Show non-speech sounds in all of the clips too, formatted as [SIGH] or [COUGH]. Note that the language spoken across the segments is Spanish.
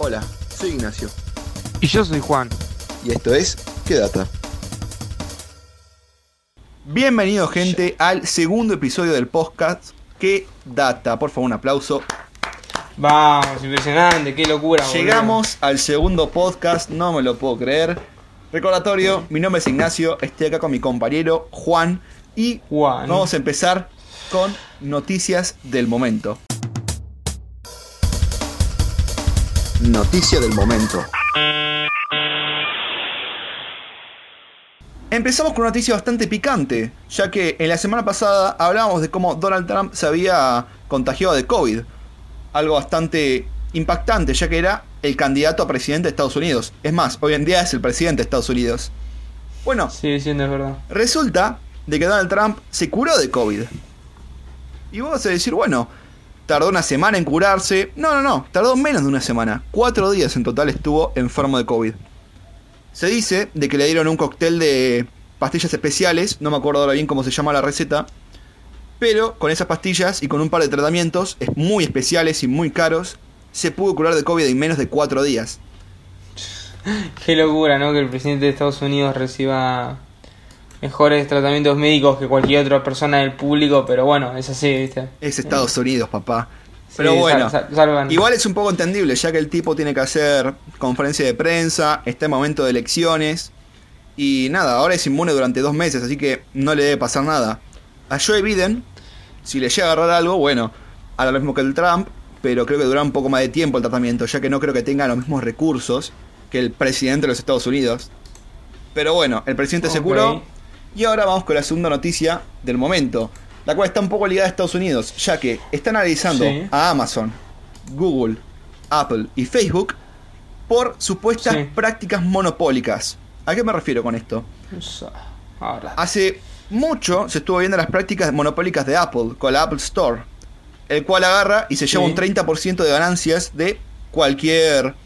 Hola, soy Ignacio. Y yo soy Juan. Y esto es ¿Qué Data? Bienvenido gente al segundo episodio del podcast ¿Qué Data? Por favor, un aplauso. Vamos, impresionante, qué locura. boludo. Llegamos al segundo podcast, no me lo puedo creer. Recordatorio, mi nombre es Ignacio, estoy acá con mi compañero Juan y Juan. vamos a empezar con noticias del momento. Noticia del momento. Empezamos con una noticia bastante picante, ya que en la semana pasada hablábamos de cómo Donald Trump se había contagiado de COVID. Algo bastante impactante, ya que era el candidato a presidente de Estados Unidos. Es más, hoy en día es el presidente de Estados Unidos. Bueno, Sí, sí, no es verdad. Resulta de que Donald Trump se curó de COVID. Y vos vas a decir, bueno, tardó una semana en curarse. No, no, no, tardó menos de una semana. Cuatro días en total estuvo enfermo de COVID. Se dice de que le dieron un cóctel de pastillas especiales, no me acuerdo ahora bien cómo se llama la receta. Pero con esas pastillas y con un par de tratamientos muy especiales y muy caros, se pudo curar de COVID en menos de cuatro días. Qué locura, ¿no? Que el presidente de Estados Unidos reciba mejores tratamientos médicos que cualquier otra persona del público, pero bueno, es así, ¿viste? Es Estados Unidos, papá. Pero bueno, sal-. Igual es un poco entendible, ya que el tipo tiene que hacer conferencia de prensa, está en momento de elecciones. Y nada, ahora es inmune durante dos meses, así que no le debe pasar nada. A Joe Biden, si le llega a agarrar algo, bueno, hará lo mismo que el Trump, pero creo que durará un poco más de tiempo el tratamiento, ya que no creo que tenga los mismos recursos que el presidente de los Estados Unidos. Pero bueno, el presidente se Ok. curó. Y ahora vamos con la segunda noticia del momento, la cual está un poco ligada a Estados Unidos, ya que están analizando Sí. a Amazon, Google, Apple y Facebook por supuestas Sí. prácticas monopólicas. ¿A qué me refiero con esto? Ahora. Hace mucho se estuvo viendo las prácticas monopólicas de Apple con la Apple Store, el cual agarra y se lleva Sí. un 30% de ganancias de cualquier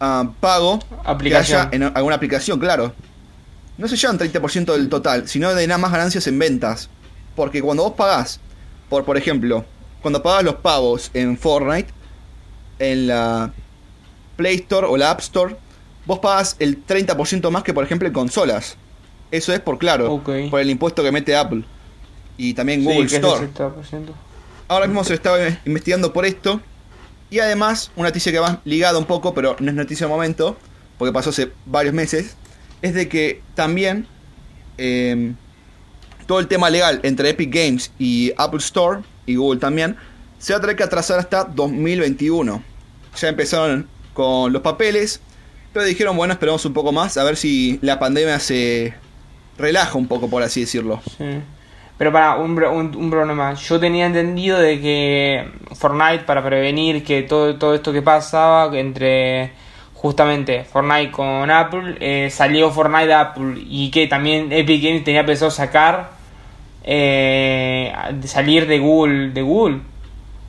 ah, pago Aplicación. que haya en alguna aplicación, claro. No se llevan 30% del total, sino de nada más ganancias en ventas. Porque cuando vos pagás, por, por ejemplo, cuando pagás los pagos en Fortnite, en la Play Store o la App Store, vos pagás el 30% más que, por ejemplo, en consolas. Eso es por claro, por el impuesto que mete Apple. Y también Sí, Google es Store. el 70%. Ahora mismo se estaba investigando por esto. Y además, una noticia que va ligada un poco, pero no es noticia de momento, porque pasó hace varios meses, es de que también eh, todo el tema legal entre Epic Games y Apple Store, y Google también, se va a tener que atrasar hasta 2021. Ya empezaron con los papeles, pero dijeron, bueno, esperamos un poco más, a ver si la pandemia se relaja un poco, por así decirlo. Sí. Pero para un, un, un problema, yo tenía entendido de que Fortnite para prevenir que todo, todo esto que pasaba entre justamente Fortnite con Apple, eh, salió Fortnite de Apple y que también Epic Games tenía pensado sacar eh, de salir de Google, de Google.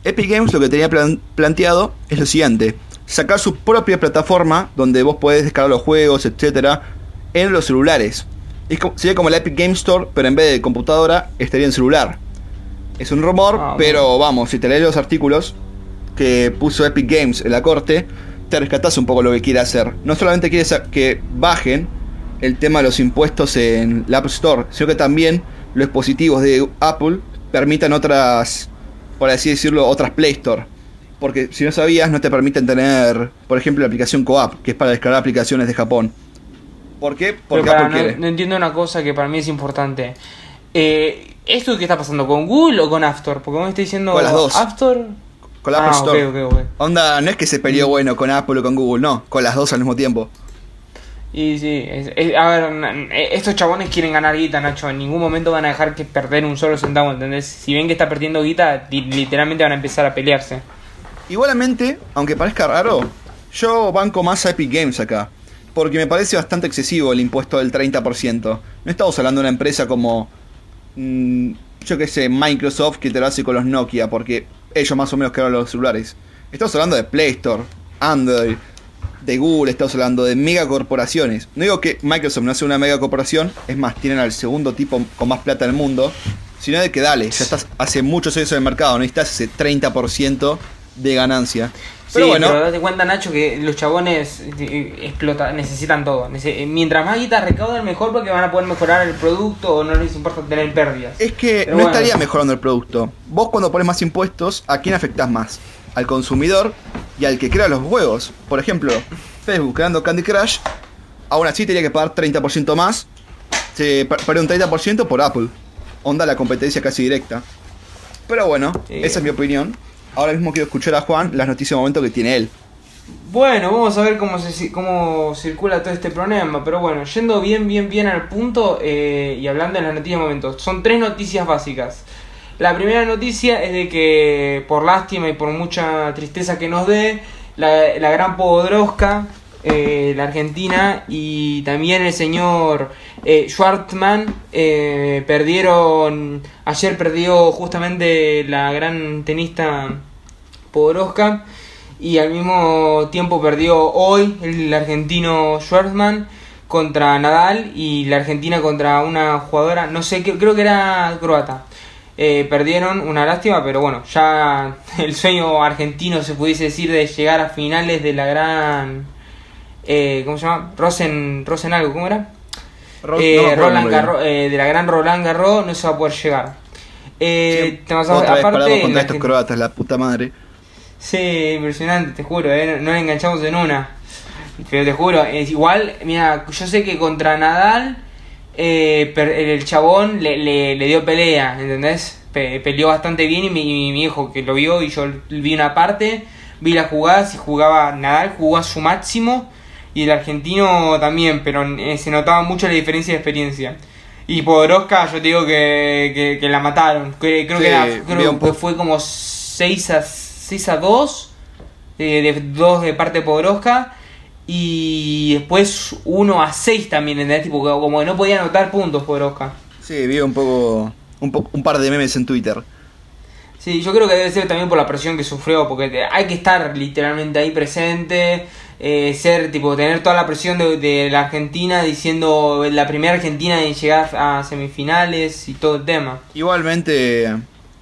Epic Games lo que tenía plan- planteado es lo siguiente: sacar su propia plataforma donde vos podés descargar los juegos, etcétera, en los celulares. Es como- sería como la Epic Game Store, pero en vez de computadora estaría en celular. Es un rumor, Ah, pero vamos, si te lees los artículos que puso Epic Games en la corte, te rescatás un poco lo que quiere hacer. No solamente quiere que bajen el tema de los impuestos en la App Store, sino que también los dispositivos de Apple permitan otras, por así decirlo, otras Play Store. Porque si no sabías, no te permiten tener, por ejemplo, la aplicación Coap, que es para descargar aplicaciones de Japón. ¿Por qué? Porque para, Apple no, quiere. no entiendo una cosa que para mí es importante. Eh, ¿Esto qué está pasando? ¿Con Google o con Store? Porque me estás diciendo Con las dos. Store. Con la Apple ah, Store. Onda, no es que se peleó bueno con Apple o con Google, no, con las dos al mismo tiempo. Y sí, es- es- a ver, eh, estos chabones quieren ganar guita, Nacho. En ningún momento van a dejar que perder un solo centavo, ¿entendés? Si ven que está perdiendo guita, li- literalmente van a empezar a pelearse. Igualmente, aunque parezca raro, yo banco más a Epic Games acá. Porque me parece bastante excesivo el impuesto del 30%. No estamos hablando de una empresa como, mm, yo qué sé, Microsoft que te lo hace con los Nokia, porque ellos más o menos crearon los celulares. Estamos hablando de Play Store, Android, de Google, estamos hablando de megacorporaciones. No digo que Microsoft no sea una megacorporación, es más, tienen al segundo tipo con más plata del mundo, sino de que dale, ya estás hace muchos años en el mercado, necesitas ese 30% de ganancia. Pero sí, bueno. pero date cuenta, Nacho, que los chabones eh, explota, necesitan todo. Nece- mientras más guita recaudan, mejor porque van a poder mejorar el producto o no les importa tener pérdidas. Es que Pero no bueno. estaría mejorando el producto. Vos cuando pones más impuestos, ¿a quién afectás más? Al consumidor y al que crea los juegos. Por ejemplo, Facebook creando Candy Crush, aún así tenía que pagar 30% más. Se per- perdió un 30% por Apple. Onda la competencia casi directa. Pero bueno, Sí. esa es mi opinión. Ahora mismo quiero escuchar a Juan las noticias de momento que tiene él. Bueno, vamos a ver cómo, se, cómo circula todo este problema. Pero bueno, yendo bien, bien, bien al punto eh, y hablando de las noticias de momento. Son tres noticias básicas. La primera noticia es de que, por lástima y por mucha tristeza que nos dé, la, gran Podroska, eh, la Argentina, y también el señor eh, Schwartzman eh, perdieron. Ayer perdió justamente la gran tenista Podoroska y al mismo tiempo perdió hoy el argentino Schwartzman contra Nadal y la Argentina contra una jugadora, no sé, creo que era croata. Eh, perdieron, una lástima, pero bueno, ya [LAUGHS] el sueño argentino se pudiese decir de llegar a finales de la gran... Eh, ¿Cómo se llama? Rosen, Rosen algo, ¿cómo era? Ro- Eh, no Roland. Garros, eh, de la gran Roland Garros no se va a poder llegar. Eh, Sí, te vas a- Otra vez aparte, contra estos croatas, la puta madre. Sí, impresionante, te juro, eh, no, no le enganchamos en una. Pero te juro, es igual, mira, yo sé que contra Nadal eh, per- el, el chabón le, le, le dio pelea, ¿entendés? Pe- peleó bastante bien y mi, y mi hijo que lo vio y yo vi una parte, vi las jugadas y jugaba Nadal, jugó a su máximo y el argentino también, pero eh, se notaba mucho la diferencia de experiencia. Y Podoroska, yo te digo que, que, que la mataron. Creo Sí, que, era, creo que fue como 6 a, 6 a 2. eh, de 2 de parte de Podoroska. Y después 1 a 6 también, ¿entendés? Tipo, como que no podía anotar puntos Podoroska. Sí, vi un poco, un, po- un par de memes en Twitter. Sí, yo creo que debe ser también por la presión que sufrió, porque hay que estar literalmente ahí presente, eh, ser, tipo, tener toda la presión de, de la Argentina diciendo la primera Argentina en llegar a semifinales y todo el tema. Igualmente,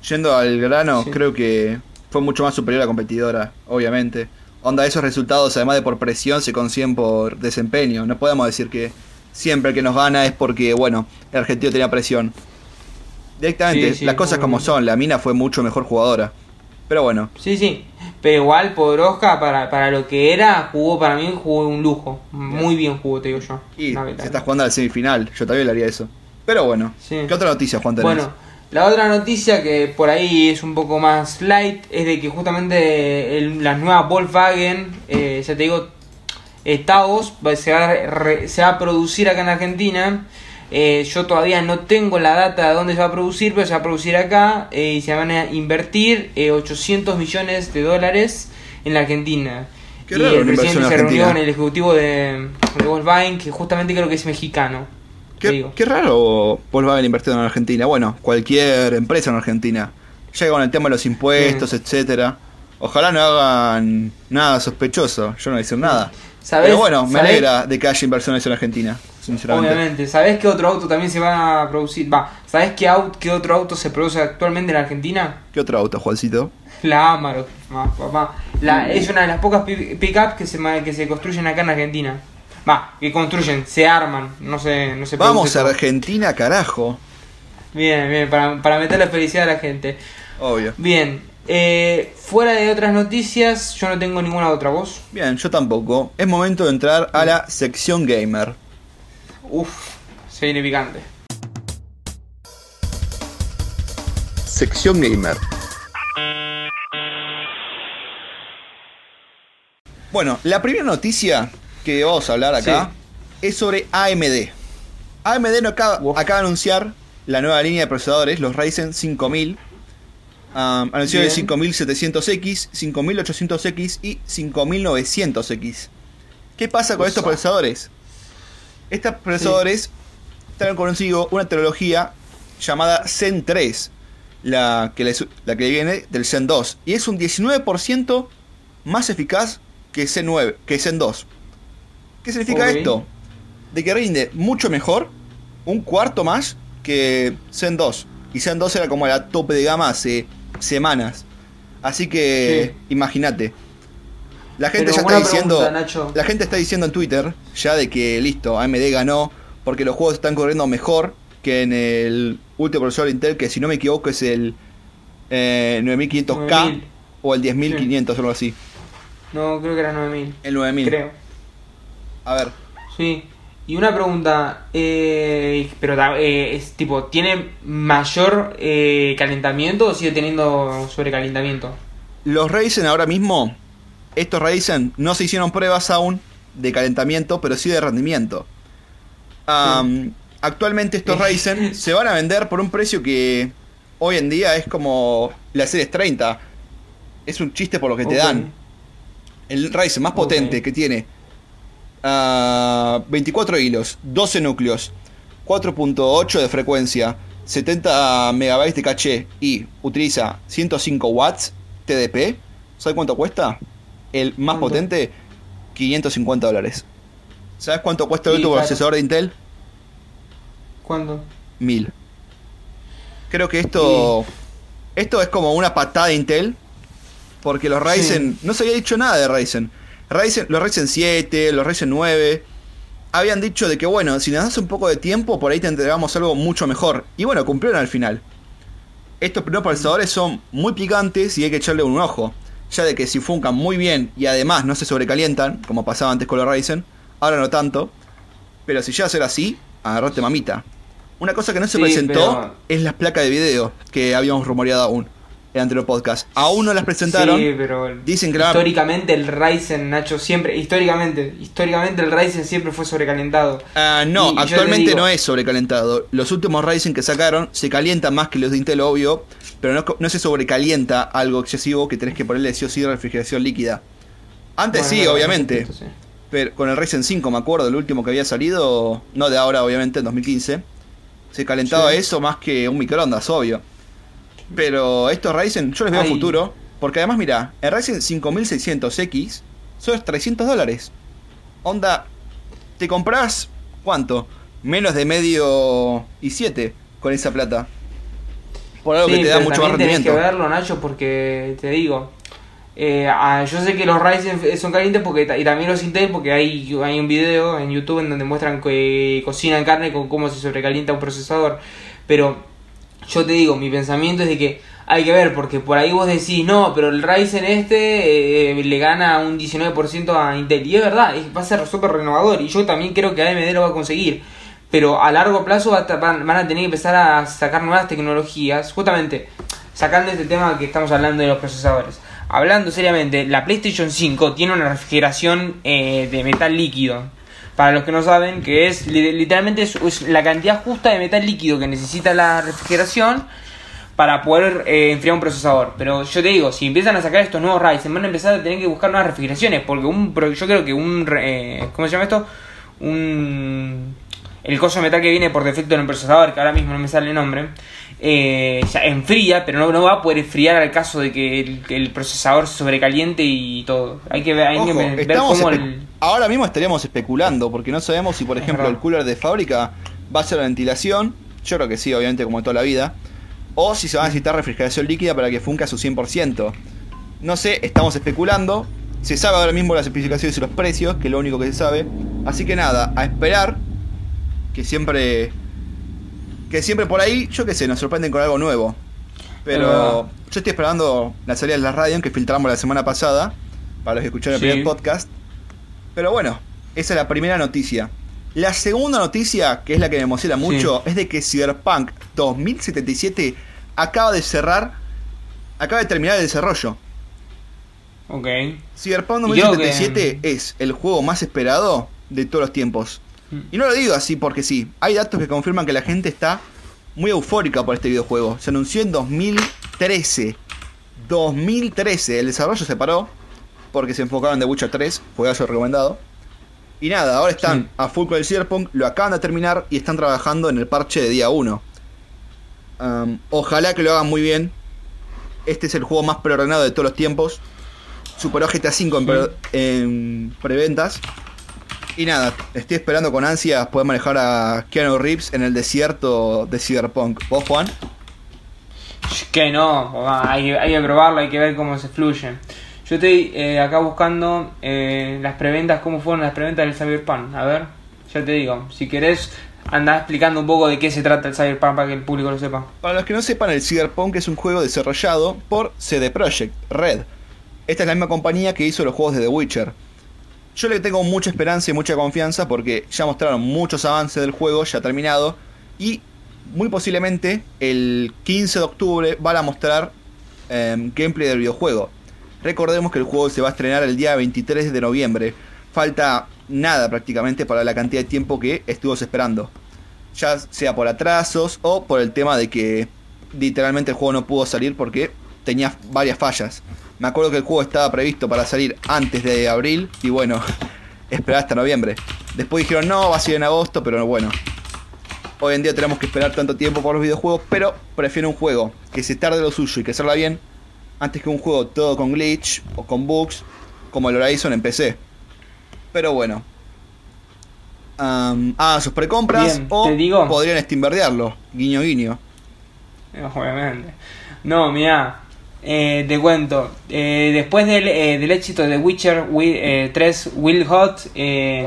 yendo al grano, Sí. creo que fue mucho más superior a la competidora, obviamente. Onda, esos resultados, además de por presión, se consiguen por desempeño. No podemos decir que siempre el que nos gana es porque, bueno, el argentino tenía presión. Directamente, Sí, sí, las cosas como son, la mina fue mucho mejor jugadora. Pero bueno, Sí, sí, pero igual Podroska para, para lo que era, jugó para mí, jugó un lujo. Muy bien jugó, te digo yo. y Una se verdad. está jugando al semifinal, yo también le haría eso. Pero bueno, Sí. ¿qué otra noticia, Juan tenés? Bueno, la otra noticia que por ahí es un poco más light es de que justamente el- las nuevas Volkswagen, eh, ya te digo, eh, Taos se va, a re- se va a producir acá en Argentina. Eh, yo todavía no tengo la data de dónde se va a producir, pero se va a producir acá eh, y se van a invertir eh, 800 millones de dólares en la Argentina. Qué y raro el presidente en se reunió con el ejecutivo de, de Volkswagen, que justamente creo que es mexicano. Qué, raro Volkswagen invirtiendo en Argentina. Bueno, cualquier empresa en Argentina. Llega con el tema de los impuestos, etcétera. Ojalá no hagan nada sospechoso. Yo no voy a decir nada. ¿Sabés- Pero bueno, me sabés- alegra de que haya inversiones en Argentina, sinceramente. Obviamente, ¿sabés qué otro auto también se va a producir? Va, ¿sabés qué, auto, qué otro auto se produce actualmente en Argentina? ¿Qué otro auto, Juancito? La Amarok, ma- papá. La, es una de las pocas pi- pick-up que se, que se construyen acá en Argentina. Va, que construyen, se arman, no se, no se Vamos a. Argentina, carajo. Bien, bien, para, para meter la felicidad a la gente. Obvio. Bien, eh, fuera de otras noticias, yo no tengo ninguna otra voz. Bien, yo tampoco. Es momento de entrar a la sección gamer. Uf, se viene picante. Sección gamer. Bueno, la primera noticia que vamos a hablar acá es sobre AMD. AMD no acaba, acaba de anunciar la nueva línea de procesadores, los Ryzen 5000. Um, anunció el Bien. 5700X, 5800X y 5900X. ¿Qué pasa con estos procesadores? Estos procesadores traen consigo una tecnología llamada Zen 3, la que, la que viene del Zen 2, y es un 19% más eficaz que Zen 9, que Zen 2. ¿Qué significa esto? De que rinde mucho mejor, un cuarto más que Zen 2. Y Zen 2 era como la tope de gama hace semanas. Así que, Sí. imagínate. La gente Pero ya está diciendo. pregunta. La gente está diciendo en Twitter ya de que listo, AMD ganó porque los juegos están corriendo mejor que en el último procesador Intel, que si no me equivoco es el eh, 9500K 9000. o el 10500 o algo así. No, creo que era 9000. El 9000. Creo. A ver, Sí. Y una pregunta, eh, pero eh, es tipo, ¿tiene mayor eh, calentamiento o sigue teniendo sobrecalentamiento? los Ryzen ahora mismo, estos Ryzen no se hicieron pruebas aún de calentamiento, pero sí de rendimiento. Actualmente estos Ryzen [LAUGHS] se van a vender por un precio que hoy en día es como la Series 30. Es un chiste por lo que te dan. El Ryzen más potente que tiene ah, 24 hilos, 12 núcleos, 4.8 de frecuencia, 70 megabytes de caché y utiliza 105 watts TDP. ¿Sabes cuánto cuesta? El más ¿Cuánto? potente, 550 dólares. ¿Sabes cuánto cuesta claro. procesador de Intel? ¿Cuándo? Mil. Creo que esto. Esto es como una patada de Intel. Porque los Ryzen. No se había dicho nada de Ryzen. Ryzen los Ryzen 7, los Ryzen 9. Habían dicho de que, bueno, si nos das un poco de tiempo, por ahí te entregamos algo mucho mejor. Y bueno, cumplieron al final. Estos primeros procesadores son muy picantes y hay que echarle un ojo. Ya de que si funcan muy bien y además no se sobrecalientan, como pasaba antes con los Ryzen, ahora no tanto. Pero si llega a ser así, agarrate mamita. Una cosa que no se Sí, presentó pero- es las placas de video que habíamos rumoreado aún en anterior podcast. Aún no las presentaron. Sí, pero el- Dicen que la- históricamente el Ryzen, Nacho, siempre, históricamente, históricamente el Ryzen siempre fue sobrecalentado. Ah, no, Y- y actualmente digo- no es sobrecalentado. Los últimos Ryzen que sacaron se calientan más que los de Intel, obvio, pero no, no se sobrecalienta algo excesivo que tenés que ponerle sí o sí refrigeración líquida. Antes Bueno, sí, obviamente. sí. Pero con el Ryzen 5, me acuerdo, el último que había salido, no de ahora, obviamente, en 2015, se calentaba Sí. eso más que un microondas, obvio. Pero estos Ryzen, yo les veo Ay. futuro, porque además, mira, el Ryzen 5600X son 300 dólares. Onda, te compras, ¿cuánto? Menos de medio y 7 con esa plata. Por algo Sí, que te da mucho más rendimiento. que verlo, Nacho, porque te digo, eh, ah, yo sé que los Ryzen son calientes porque y también los Intel porque hay, hay un video en YouTube en donde muestran que cocinan carne con cómo se sobrecalienta un procesador. Pero yo te digo, mi pensamiento es de que hay que ver, porque por ahí vos decís, no, pero el Ryzen este eh, le gana un 19% a Intel. Y es verdad, va a ser súper renovador. Y yo también creo que AMD lo va a conseguir. Pero a largo plazo van a tener que empezar a sacar nuevas tecnologías. Justamente, sacando este tema que estamos hablando de los procesadores. Hablando seriamente, la PlayStation 5 tiene una refrigeración eh, de metal líquido. Para los que no saben, que es li- literalmente es, la cantidad justa de metal líquido que necesita la refrigeración para poder eh, enfriar un procesador. Pero yo te digo, si empiezan a sacar estos nuevos Ryzen, van a empezar a tener que buscar nuevas refrigeraciones. Porque un yo creo que un. eh, ¿Cómo se llama esto? Un. El coso de metal que viene por defecto en el procesador, que ahora mismo no me sale el nombre, eh, ya enfría, pero no, no va a poder enfriar al caso de que el, procesador se sobrecaliente y todo. Hay que ver, hay que Ojo, ver estamos cómo el. Ahora mismo estaríamos especulando, porque no sabemos si, por ejemplo, el cooler de fábrica va a ser la ventilación. Yo creo que sí, obviamente, como toda la vida. O si se va a necesitar refrigeración líquida para que funque a su 100%. No sé, estamos especulando. Se sabe ahora mismo las especificaciones y los precios, que es lo único que se sabe. Así que nada, a esperar. Que siempre. Que siempre por ahí, yo qué sé, nos sorprenden con algo nuevo. Pero yo estoy esperando la salida de la radio que filtramos la semana pasada. Para los que escucharon el primer podcast. Pero bueno, esa es la primera noticia. La segunda noticia, que es la que me emociona mucho, es de que Cyberpunk 2077 acaba de cerrar, acaba de terminar el desarrollo. Ok. Cyberpunk Y creo 2077 es el juego más esperado de todos los tiempos. Y no lo digo así porque sí, hay datos que confirman que la gente está muy eufórica por este videojuego. Se anunció en 2013. 2013, el desarrollo se paró porque se enfocaron en The Witcher 3, juegazo recomendado. Y nada, ahora están Sí. a full con el Cyberpunk, lo acaban de terminar y están trabajando en el parche de día 1. Um, ojalá que lo hagan muy bien. Este es el juego más preordenado de todos los tiempos. Superó GTA V en, Sí. pre- en preventas. Y nada, estoy esperando con ansias poder manejar a Keanu Reeves en el desierto de Cyberpunk. ¿Vos, Juan? Que no, hay, que- hay que probarlo, hay que ver cómo se fluye. Yo estoy eh, acá buscando eh, las preventas, cómo fueron las preventas del Cyberpunk. A ver, ya te digo, si querés, anda explicando un poco de qué se trata el Cyberpunk para que el público lo sepa. Para los que no sepan, el Cyberpunk es un juego desarrollado por CD Projekt Red. Esta es la misma compañía que hizo los juegos de The Witcher. Yo le tengo mucha esperanza y mucha confianza porque ya mostraron muchos avances del juego ya terminado y muy posiblemente el 15 de octubre van a mostrar em, gameplay del videojuego. Recordemos que el juego se va a estrenar el día 23 de noviembre. Falta nada prácticamente para la cantidad de tiempo que estuvimos esperando. Ya sea por atrasos o por el tema de que literalmente el juego no pudo salir porque tenía varias fallas. Me acuerdo que el juego estaba previsto para salir antes de abril y bueno, [LAUGHS] esperar hasta noviembre. Después dijeron no, va a ser en agosto, pero bueno. Hoy en día tenemos que esperar tanto tiempo por los videojuegos, pero prefiero un juego que se tarde lo suyo y que hacerla bien antes que un juego todo con glitch o con bugs como el Horizon en PC. Pero bueno. Um, ah, sus precompras Bien, o te digo. podrían steamverdearlo. Guiño guiño. Obviamente. No, mira, eh, te cuento. eh, después del, eh, del éxito de Witcher Wi- eh, 3 Wild Hot, eh,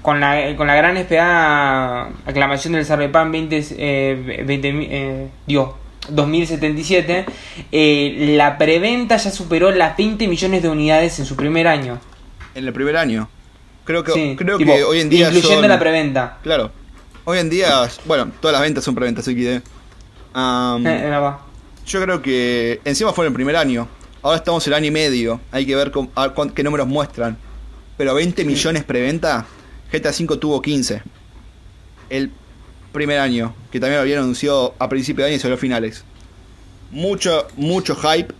con, la, con la gran esperada aclamación del Cyberpunk 20, eh, 20, eh, digo, 2077, eh, la preventa ya superó las 20 millones de unidades en su primer año. En el primer año. Creo que, Sí, creo tipo, que hoy en día Incluyendo son- la preventa. Claro. Hoy en día, bueno, todas las ventas son preventas. Um, Eh, era va. Yo creo que encima fue en el primer año. Ahora estamos en el año y medio. Hay que ver con- a qué números muestran. Pero 20 millones preventa. GTA V tuvo 15. El primer año. Que también lo habían anunciado a principio de año y salió a finales. Mucho, mucho hype.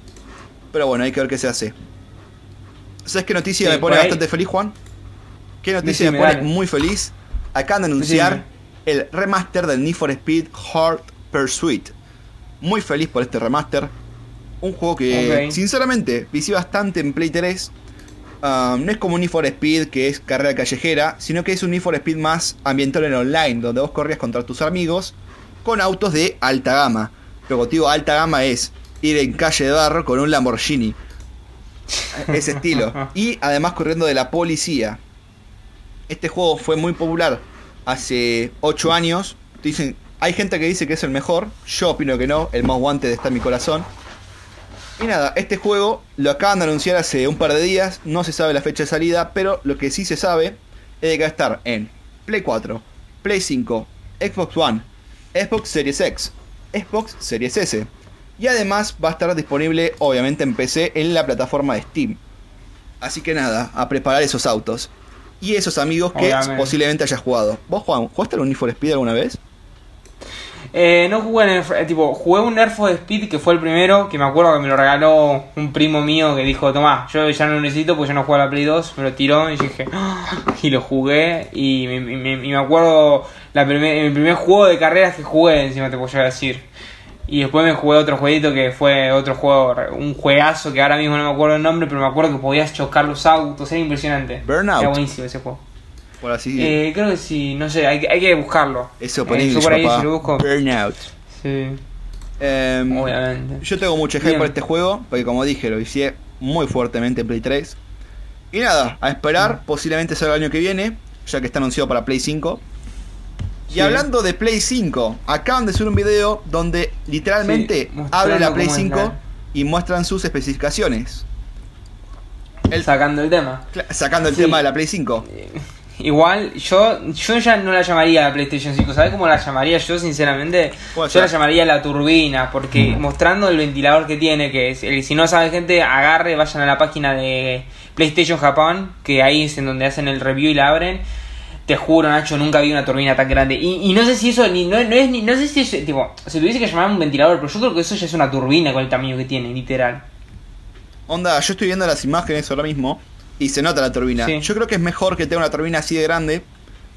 Pero bueno, hay que ver qué se hace. ¿Sabes qué noticia Sí, me pone bastante feliz, Juan? ¿Qué noticia Decime, me pone dale. muy feliz? Acaban de anunciar Decime. el remaster del Need for Speed Hard Pursuit. Muy feliz por este remaster. Un juego que, sinceramente, visé bastante en Play 3. Ah, no es como un Need for Speed que es carrera callejera, sino que es un Need for Speed más ambiental en online, donde vos corrías contra tus amigos con autos de alta gama. Pero digo alta gama es ir en calle de barro con un Lamborghini. Ese estilo. [LAUGHS] Y además corriendo de la policía. Este juego fue muy popular hace 8 años. Dicen, hay gente que dice que es el mejor. Yo opino que no. El más guante está en mi corazón. Y nada, este juego lo acaban de anunciar hace un par de días. No se sabe la fecha de salida. Pero lo que sí se sabe es de que va a estar en Play 4, Play 5, Xbox One, Xbox Series X, Xbox Series S. Y además va a estar disponible obviamente en PC en la plataforma de Steam. Así que nada, a preparar esos autos. Y esos amigos que Obviamente. posiblemente hayas jugado. ¿Vos, Juan, jugaste al Need for Speed alguna vez? Eh, no jugué en el, eh, tipo, jugué un Air for Speed que fue el primero, que me acuerdo que me lo regaló un primo mío que dijo, tomá, yo ya no lo necesito porque yo no juego a la Play 2, me lo tiró y dije, "Ah", y lo jugué y me, acuerdo la primer, el primer juego de carreras que jugué, encima te puedo llegar a decir. Y después me jugué otro jueguito que fue otro juego, un juegazo que ahora mismo no me acuerdo el nombre, pero me acuerdo que podías chocar los autos, era impresionante. Burnout. Era buenísimo ese juego. Por así Eh, creo que sí, no sé, hay, que- hay que buscarlo. Eso Eh, por yo English, por ahí papá. si lo busco. Burnout. Sí, Em, obviamente. Yo tengo mucho hype Bien. por este juego, porque como dije, lo hice muy fuertemente en Play 3. Y nada, a esperar, posiblemente salga el año que viene, ya que está anunciado para Play 5. Y Sí. hablando de Play 5, acaban de subir un video donde literalmente Sí, abre la Play cómo es 5 la- y muestran sus especificaciones. El- Sacando el tema. sacando el Sí. tema de la Play 5. Igual, yo, yo ya no la llamaría la PlayStation 5. ¿Sabes cómo la llamaría yo, sinceramente? ¿Cuál Yo la llamaría la turbina, porque mostrando el ventilador que tiene, que es, el- si no sabe gente, agarre, vayan a la página de PlayStation Japón, que ahí es en donde hacen el review y la abren. Te juro, Nacho, nunca vi una turbina tan grande. Y, y no sé si eso, ni, no, no es ni, no sé si es, tipo, se tuviese que llamar un ventilador, pero yo creo que eso ya es una turbina con el tamaño que tiene, literal. Onda, yo estoy viendo las imágenes ahora mismo y se nota la turbina. Sí. Yo creo que es mejor que tenga una turbina así de grande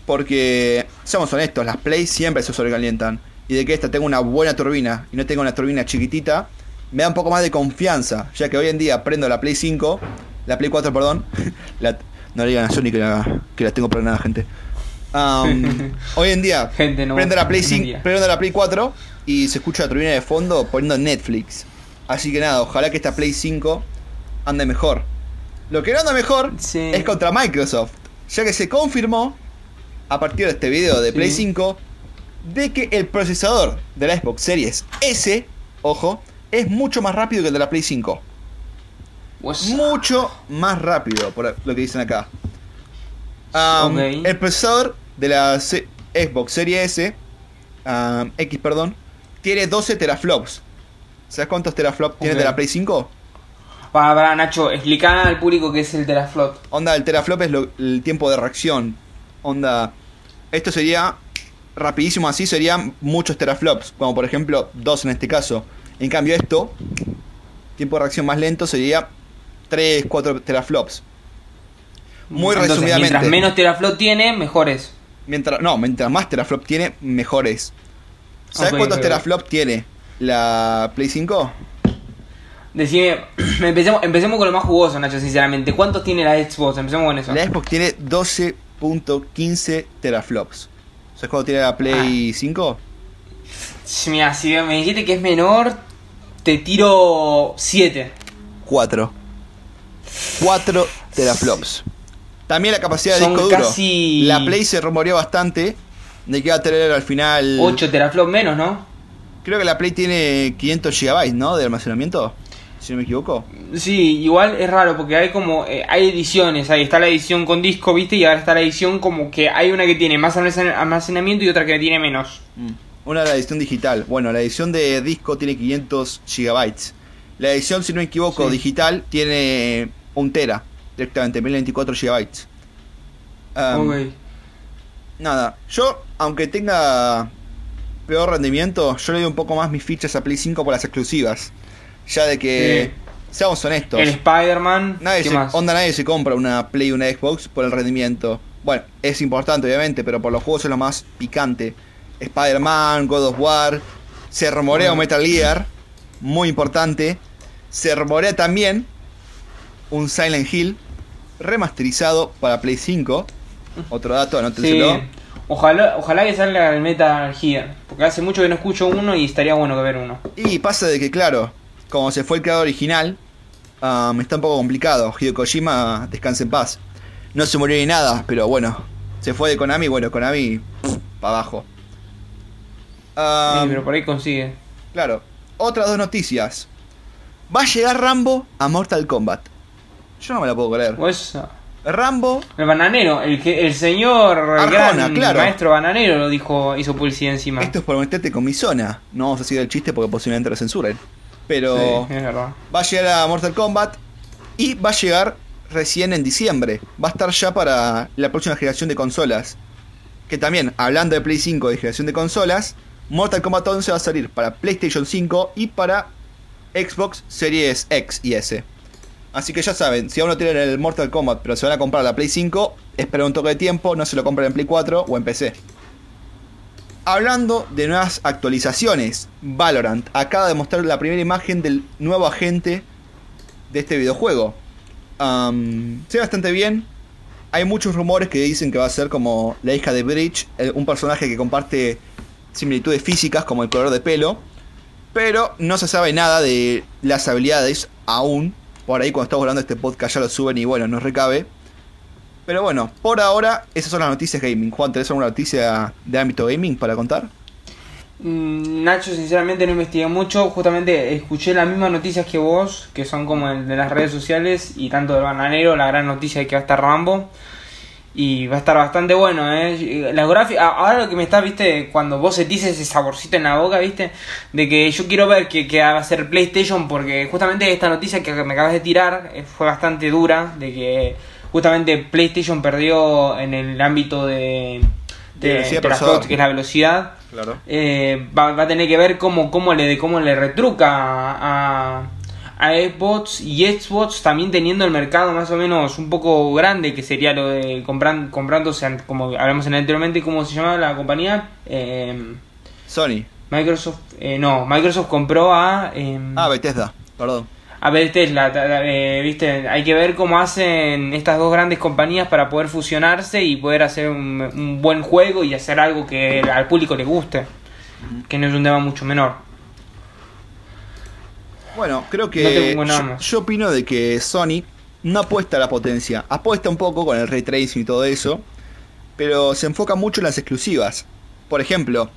porque, seamos honestos, las Play siempre se sobrecalientan. Y de que esta tenga una buena turbina y no tenga una turbina chiquitita, me da un poco más de confianza, ya que hoy en día prendo la Play 5, la Play 4, perdón. [LAUGHS] la- no le digan a Sony que la, que la tengo nada gente. [LAUGHS] Hoy en día, Gente, no. prendo la Play hoy en 5, día. prendo la Play 4 y se escucha la turbina de fondo poniendo Netflix. Así que nada, ojalá que esta Play 5 ande mejor. Lo que no anda mejor Sí. es contra Microsoft, ya que se confirmó a partir de este video de Play Sí. 5 de que el procesador de la Xbox Series S, ojo, es mucho más rápido que el de la Play 5. Pues, Mucho más rápido, por lo que dicen acá. Um. El procesador de la Xbox Series S, um, X, perdón, tiene 12 teraflops. ¿Sabes cuántos teraflops tiene de la Play 5? Para, Nacho, explicar al público qué es el teraflop. Onda, el teraflop es lo- el tiempo de reacción. Onda, esto sería rapidísimo así, serían muchos teraflops, como por ejemplo dos en este caso. En cambio esto, tiempo de reacción más lento, sería 3, 4 teraflops. Muy Entonces, resumidamente. Mientras menos teraflop tiene, mejor es. Mientras, no, mientras más teraflop tiene, mejores. ¿Sabes cuántos ok, ok. teraflop tiene la Play 5? Decime, [CLEARS THROAT] empecemos, empecemos con lo más jugoso, Nacho, sinceramente. ¿Cuántos tiene la Xbox? Empecemos con eso. La Xbox tiene 12.15 teraflops. ¿Sabes cuánto tiene la Play Ah. 5? Sí, Mira, si me dijiste que es menor, te tiro 7. 4. 4 teraflops. También la capacidad de disco duro. La Play se rumoreó bastante de que iba a tener al final. 8 teraflop menos, ¿no? Creo que la Play tiene 500 GB, ¿no? De almacenamiento. Si no me equivoco. Sí, igual es raro porque hay como eh, hay ediciones, ahí está la edición con disco, ¿viste? Y ahora está la edición como que hay una que tiene más almacen- almacenamiento y otra que tiene menos. Mm. Una de la edición digital. Bueno, la edición de disco tiene 500 GB. La edición, si no me equivoco, Sí. digital tiene un tera. Directamente, 1024 GB. Um, ok. Nada, yo, aunque tenga peor rendimiento, yo le doy un poco más mis fichas a Play 5 por las exclusivas. Ya de que, seamos honestos, El Spider-Man, onda nadie se compra una Play y una Xbox por el rendimiento. Bueno, es importante obviamente, pero por los juegos es lo más picante. Spider-Man, God of War, se rumorea un Metal Gear, muy importante. Se rumorea también un Silent Hill remasterizado para Play 5. Otro dato, Sí. anótenselo. Ojalá, ojalá que salga el Metal Gear, porque hace mucho que no escucho uno y estaría bueno que ver uno. Y pasa de que, claro, como se fue el creador original, um, está un poco complicado. Hideo Kojima, descanse en paz. No se murió ni nada, pero bueno, se fue de Konami, bueno, Konami, para abajo. Um, sí, pero por ahí consigue. Claro, otras dos noticias. Va a llegar Rambo a Mortal Kombat. Yo no me la puedo creer. Pues, Rambo, el bananero, el que el señor Arjona, gran claro. maestro bananero lo dijo, hizo publicidad encima. esto es por meterte con mi zona. No vamos a seguir el chiste porque posiblemente lo censuren. Pero... Sí, es verdad. Va a llegar a Mortal Kombat y va a llegar recién en diciembre. Va a estar ya para la próxima generación de consolas. Que también, hablando de Play 5 de generación de consolas, Mortal Kombat 11 va a salir para PlayStation 5 y para Xbox Series X y S. Así que ya saben, si aún no tienen el Mortal Kombat pero se van a comprar la Play 5, esperen un toque de tiempo, no se lo compren en Play 4 o en PC. Hablando de nuevas actualizaciones, Valorant acaba de mostrar la primera imagen del nuevo agente de este videojuego. Am, se ve bastante bien. Hay muchos rumores que dicen que va a ser como la hija de Bridge, eh, un personaje que comparte similitudes físicas como el color de pelo. Pero no se sabe nada de las habilidades aún. Por ahí cuando estamos hablando de este podcast ya lo suben y bueno, no recabe. Pero bueno, por ahora esas son las noticias gaming. Juan, ¿tenés alguna noticia de ámbito gaming para contar? Mm, Nacho, sinceramente no investigué mucho. Justamente escuché las mismas noticias que vos, que son como de las redes sociales y tanto del bananero, la gran noticia de que va a estar Rambo. Y va a estar bastante bueno, ¿eh? La gráfica, ahora lo que me está, viste, cuando vos sentís ese saborcito en la boca, viste, de que yo quiero ver que, que va a ser PlayStation, porque justamente esta noticia que me acabas de tirar eh, fue bastante dura, de que justamente PlayStation perdió en el ámbito de, De de, velocidad de la procesador. flot, que es la velocidad. Claro. Eh, va, va a tener que ver cómo, cómo, le, cómo le retruca a, a Xbox y Xbox también teniendo el mercado más o menos un poco grande, que sería lo de compran, comprándose, como hablamos anteriormente, ¿cómo se llama la compañía? Eh, Sony. Microsoft, eh, no, Microsoft compró a... eh, Ah, Bethesda, perdón. A ver, Tesla, eh, viste, hay que ver cómo hacen estas dos grandes compañías para poder fusionarse y poder hacer un, un buen juego y hacer algo que al público le guste, que no es un tema mucho menor. Bueno, creo No que nada yo, yo opino de que Sony no apuesta a la potencia, apuesta un poco con el ray tracing y todo eso, pero se enfoca mucho en las exclusivas. Por ejemplo,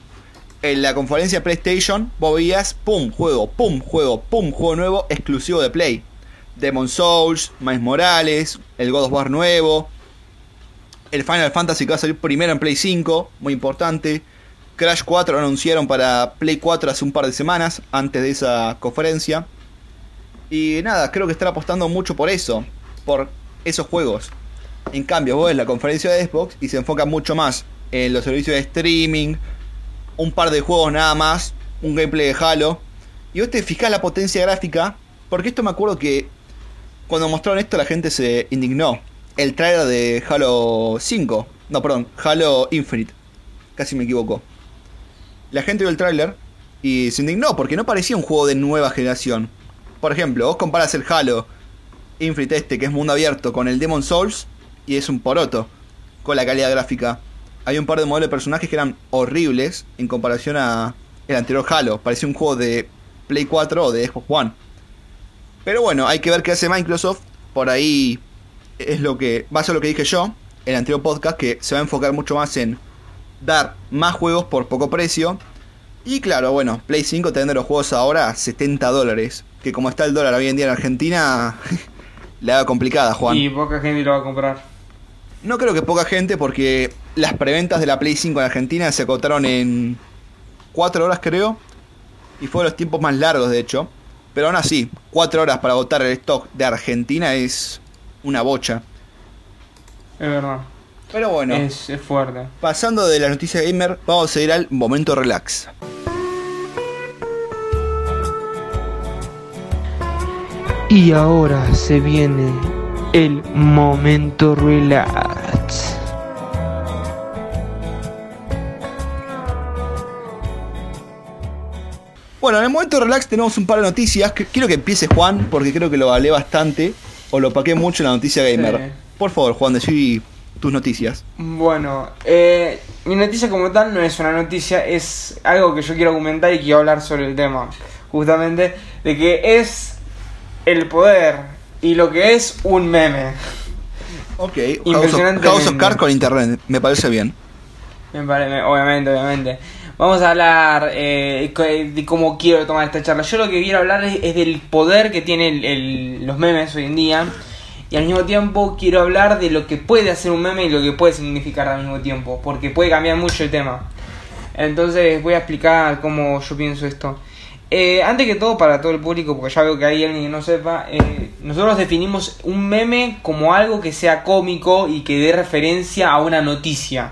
en la conferencia PlayStation, vos veías, pum, juego, pum, juego, pum, juego nuevo exclusivo de Play. Demon Souls, Miles Morales, el God of War nuevo, el Final Fantasy que va a salir primero en Play 5, muy importante. Crash 4 lo anunciaron para Play 4 hace un par de semanas, antes de esa conferencia. Y nada, creo que están apostando mucho por eso, por esos juegos. En cambio, vos ves la conferencia de Xbox y se enfoca mucho más en los servicios de streaming, un par de juegos nada más, un gameplay de Halo. Y vos te fijás la potencia gráfica, porque esto me acuerdo que cuando mostraron esto la gente se indignó. El trailer de Halo 5, no, perdón, Halo Infinite, casi me equivoco. La gente vio el tráiler y se indignó porque no parecía un juego de nueva generación. Por ejemplo, vos comparas el Halo Infinite este, que es mundo abierto, con el Demon Souls, y es un poroto con la calidad gráfica. Hay un par de modelos de personajes que eran horribles en comparación a el anterior Halo. Parecía un juego de Play 4 o de Xbox One. Pero bueno, hay que ver qué hace Microsoft. Por ahí es lo que va a ser lo que dije yo en el anterior podcast, que se va a enfocar mucho más en dar más juegos por poco precio. Y claro, bueno, Play 5 teniendo los juegos ahora a 70 dólares. Que como está el dólar hoy en día en Argentina, [LAUGHS] le haga complicada, Juan. Y poca gente lo va a comprar. No creo que poca gente, porque las preventas de la Play 5 en Argentina se acotaron en 4 horas, creo. Y fueron los tiempos más largos, de hecho. Pero aún así, 4 horas para agotar el stock de Argentina es una bocha. Es verdad. Pero bueno, Es, es fuerte. pasando de la noticia gamer, vamos a ir al momento relax. Y ahora se viene el momento relax. Bueno, en el momento relax tenemos un par de noticias. Quiero que empiece Juan, porque creo que lo hablé bastante. O lo paqué mucho en la noticia gamer. Sí. Por favor, Juan, decí tus noticias. Bueno, eh, mi noticia como tal no es una noticia, es algo que yo quiero comentar y quiero hablar sobre el tema. Justamente de que es el poder y lo que es un meme. Ok, House of. House of Cards con internet, me parece bien. Me pare- me- obviamente, obviamente. Vamos a hablar eh, de cómo quiero tomar esta charla. Yo lo que quiero hablar es, del poder que tienen los memes hoy en día. Y al mismo tiempo quiero hablar de lo que puede hacer un meme y lo que puede significar al mismo tiempo. Porque puede cambiar mucho el tema. Entonces voy a explicar cómo yo pienso esto. Eh, antes que todo, para todo el público, porque ya veo que hay alguien que no sepa, eh, nosotros definimos un meme como algo que sea cómico y que dé referencia a una noticia.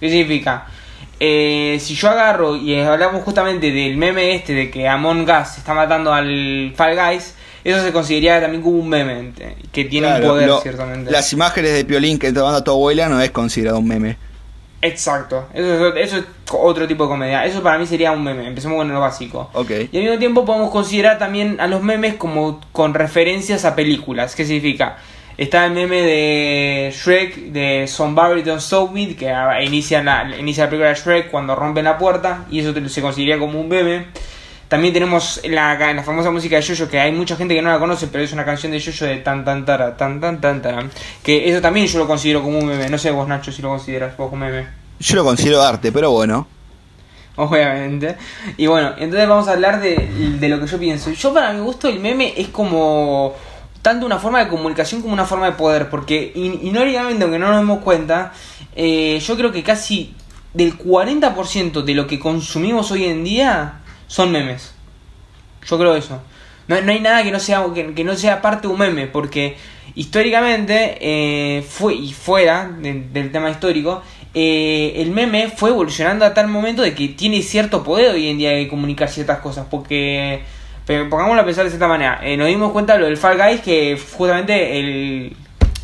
¿Qué significa? Eh, si yo agarro y hablamos justamente del meme este de que Among Us está matando al Fall Guys, eso se consideraría también como un meme, que tiene Claro, un poder, lo- ciertamente. Las imágenes de Piolín que te manda tu abuela no es considerado un meme. Exacto, eso es, eso es otro tipo de comedia. Eso para mí sería un meme, empecemos con lo básico. Ok. Y al mismo tiempo podemos considerar también a los memes como con referencias a películas. ¿Qué significa? Está el meme de Shrek, de Somebody Don't Stop Me, que inicia la, inicia la película de Shrek cuando rompen la puerta, y eso se consideraría como un meme. También tenemos la, la famosa música de Yoyo, que hay mucha gente que no la conoce, pero es una canción de Yoyo de tan tan tara, tan tan tan tara. Que eso también yo lo considero como un meme. No sé vos, Nacho, si lo consideras vos como meme. Yo lo considero arte, pero bueno. Obviamente. Y bueno, entonces vamos a hablar de, de lo que yo pienso. Yo para mi gusto el meme es como tanto una forma de comunicación como una forma de poder. Porque irónicamente, aunque no nos demos cuenta, eh, yo creo que casi del 40% de lo que consumimos hoy en día son memes. Yo creo eso. No, no hay nada que no sea que, no sea parte de un meme, porque históricamente eh, fue y fuera de- del tema histórico, eh, el meme fue evolucionando a tal momento de que tiene cierto poder hoy en día de comunicar ciertas cosas, porque pero pongámoslo a pensar de cierta manera, eh, nos dimos cuenta de lo del Fall Guys que justamente el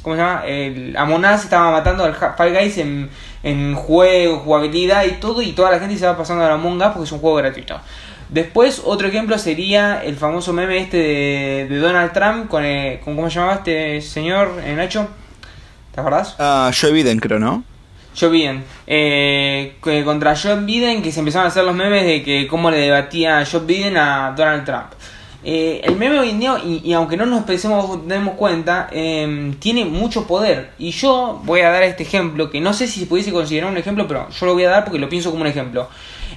¿cómo se llama? El Among Us estaba matando al Fall Guys en, en juego, jugabilidad y todo, y toda la gente se va pasando al Among Us porque es un juego gratuito. Después, otro ejemplo sería el famoso meme este de, de Donald Trump con, eh, con ¿cómo se llamaba este señor, eh, Nacho? ¿Te acordás? Ah, Joe Biden, creo, ¿no? Joe Biden. Eh, contra Joe Biden, que se empezaron a hacer los memes de que cómo le debatía Joe Biden a Donald Trump. Eh, el meme hoy en y, aunque no nos pensemos, demos cuenta, em, tiene mucho poder. Y yo voy a dar este ejemplo, que no sé si se pudiese considerar un ejemplo, pero yo lo voy a dar porque lo pienso como un ejemplo.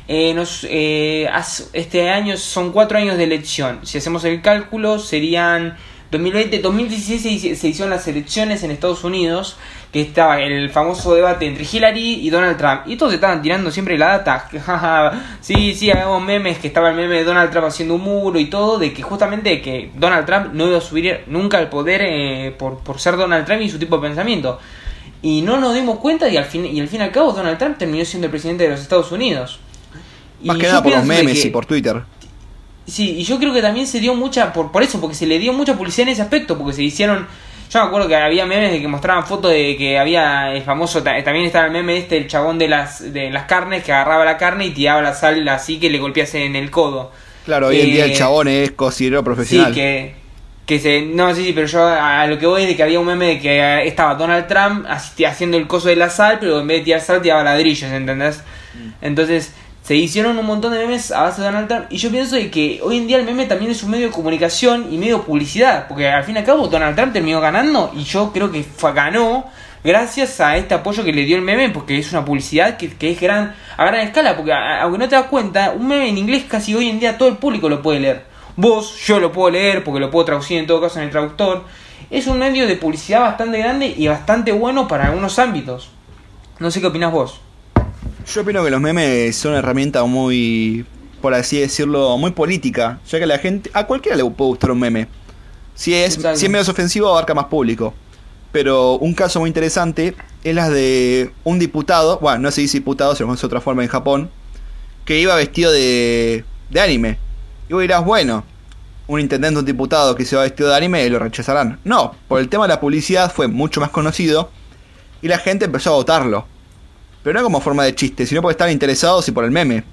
Eh, nos, eh, este año son cuatro años de elección. Si hacemos el cálculo, serían 2020, 2016 se hicieron las elecciones en Estados Unidos que estaba el famoso debate entre Hillary y Donald Trump. Y todos estaban tirando siempre la data. [LAUGHS] sí, sí, habíamos memes que estaba el meme de Donald Trump haciendo un muro y todo, de que justamente que Donald Trump no iba a subir nunca al poder eh, por, por ser Donald Trump y su tipo de pensamiento. Y no nos dimos cuenta y al fin y al fin y al cabo Donald Trump terminó siendo el presidente de los Estados Unidos. Más que nada por los memes y por Twitter. Sí, y yo creo que también se dio mucha, por, por eso, porque se le dio mucha publicidad en ese aspecto, porque se hicieron yo me acuerdo que había memes de que mostraban fotos de que había el famoso. También estaba el meme este, el chabón de las, de las carnes que agarraba la carne y tiraba la sal así que le golpease en el codo. Claro, hoy en día el eh, chabón es cocinero profesional. Sí, que. Que se, no, sí, sí, pero yo a, lo que voy es de que había un meme de que estaba Donald Trump haciendo el coso de la sal, pero en vez de tirar sal tiraba ladrillos, ¿entendés? Mm. Entonces, se hicieron un montón de memes a base de Donald Trump y yo pienso de que hoy en día el meme también es un medio de comunicación y medio de publicidad, porque al fin y al cabo Donald Trump terminó ganando y yo creo que ganó gracias a este apoyo que le dio el meme, porque es una publicidad que, es gran, a gran escala, porque aunque no te das cuenta, un meme en inglés casi hoy en día todo el público lo puede leer. Vos, yo lo puedo leer porque lo puedo traducir en todo caso en el traductor. Es un medio de publicidad bastante grande y bastante bueno para algunos ámbitos. No sé qué opinas vos. Yo opino que los memes son una herramienta muy, por así decirlo, muy política, ya que la gente, a cualquiera le puede gustar un meme. Si es, si es menos ofensivo, abarca más público. Pero un caso muy interesante es la de un diputado, bueno, no se dice diputado, se conoce de otra forma en Japón, que iba vestido de, de anime. Y vos dirás, bueno, un intendente, un diputado que se va vestido de anime, lo rechazarán. No, por el tema de la publicidad fue mucho más conocido y la gente empezó a votarlo. Pero no como forma de chiste, sino porque están interesados y por el meme.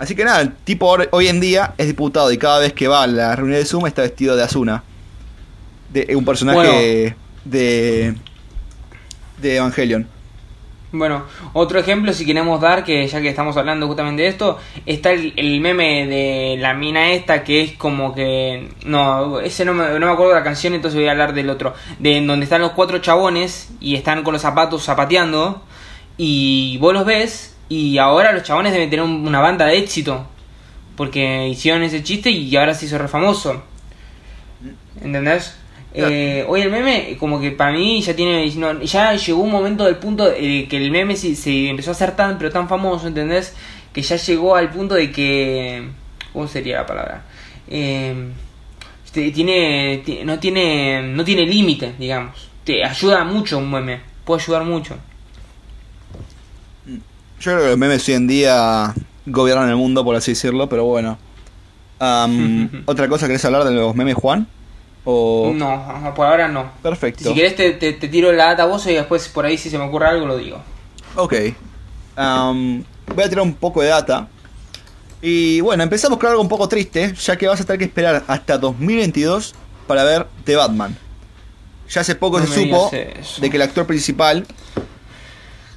Así que nada, el tipo hoy en día es diputado y cada vez que va a la reunión de Zoom está vestido de Asuna. De un personaje de. de Evangelion. Bueno, otro ejemplo si queremos dar, que ya que estamos hablando justamente de esto, está el, meme de la mina esta que es como que... No, ese no me, no me acuerdo de la canción, entonces voy a hablar del otro. De en donde están los cuatro chabones y están con los zapatos zapateando y vos los ves y ahora los chabones deben tener una banda de éxito. Porque hicieron ese chiste y ahora se hizo re famoso. ¿Entendés? Eh, hoy el meme, como que para mí ya tiene. ya llegó un momento del punto de que el meme se, se, empezó a hacer tan, pero tan famoso, ¿entendés? Que ya llegó al punto de que. ¿Cómo sería la palabra? Eh, tiene, no tiene no tiene límite, digamos. Te ayuda mucho un meme, puede ayudar mucho. Yo creo que los memes hoy en día gobiernan el mundo, por así decirlo, pero bueno. [LAUGHS] ¿Otra cosa querés hablar de los memes, Juan? O... No, por ahora no. Perfecto. Si querés te, te, tiro la data vos y después por ahí si se me ocurre algo lo digo. Ok. voy a tirar un poco de data. Y bueno, empezamos con algo un poco triste, ya que vas a tener que esperar hasta 2022 para ver The Batman. Ya hace poco se supo de que el actor principal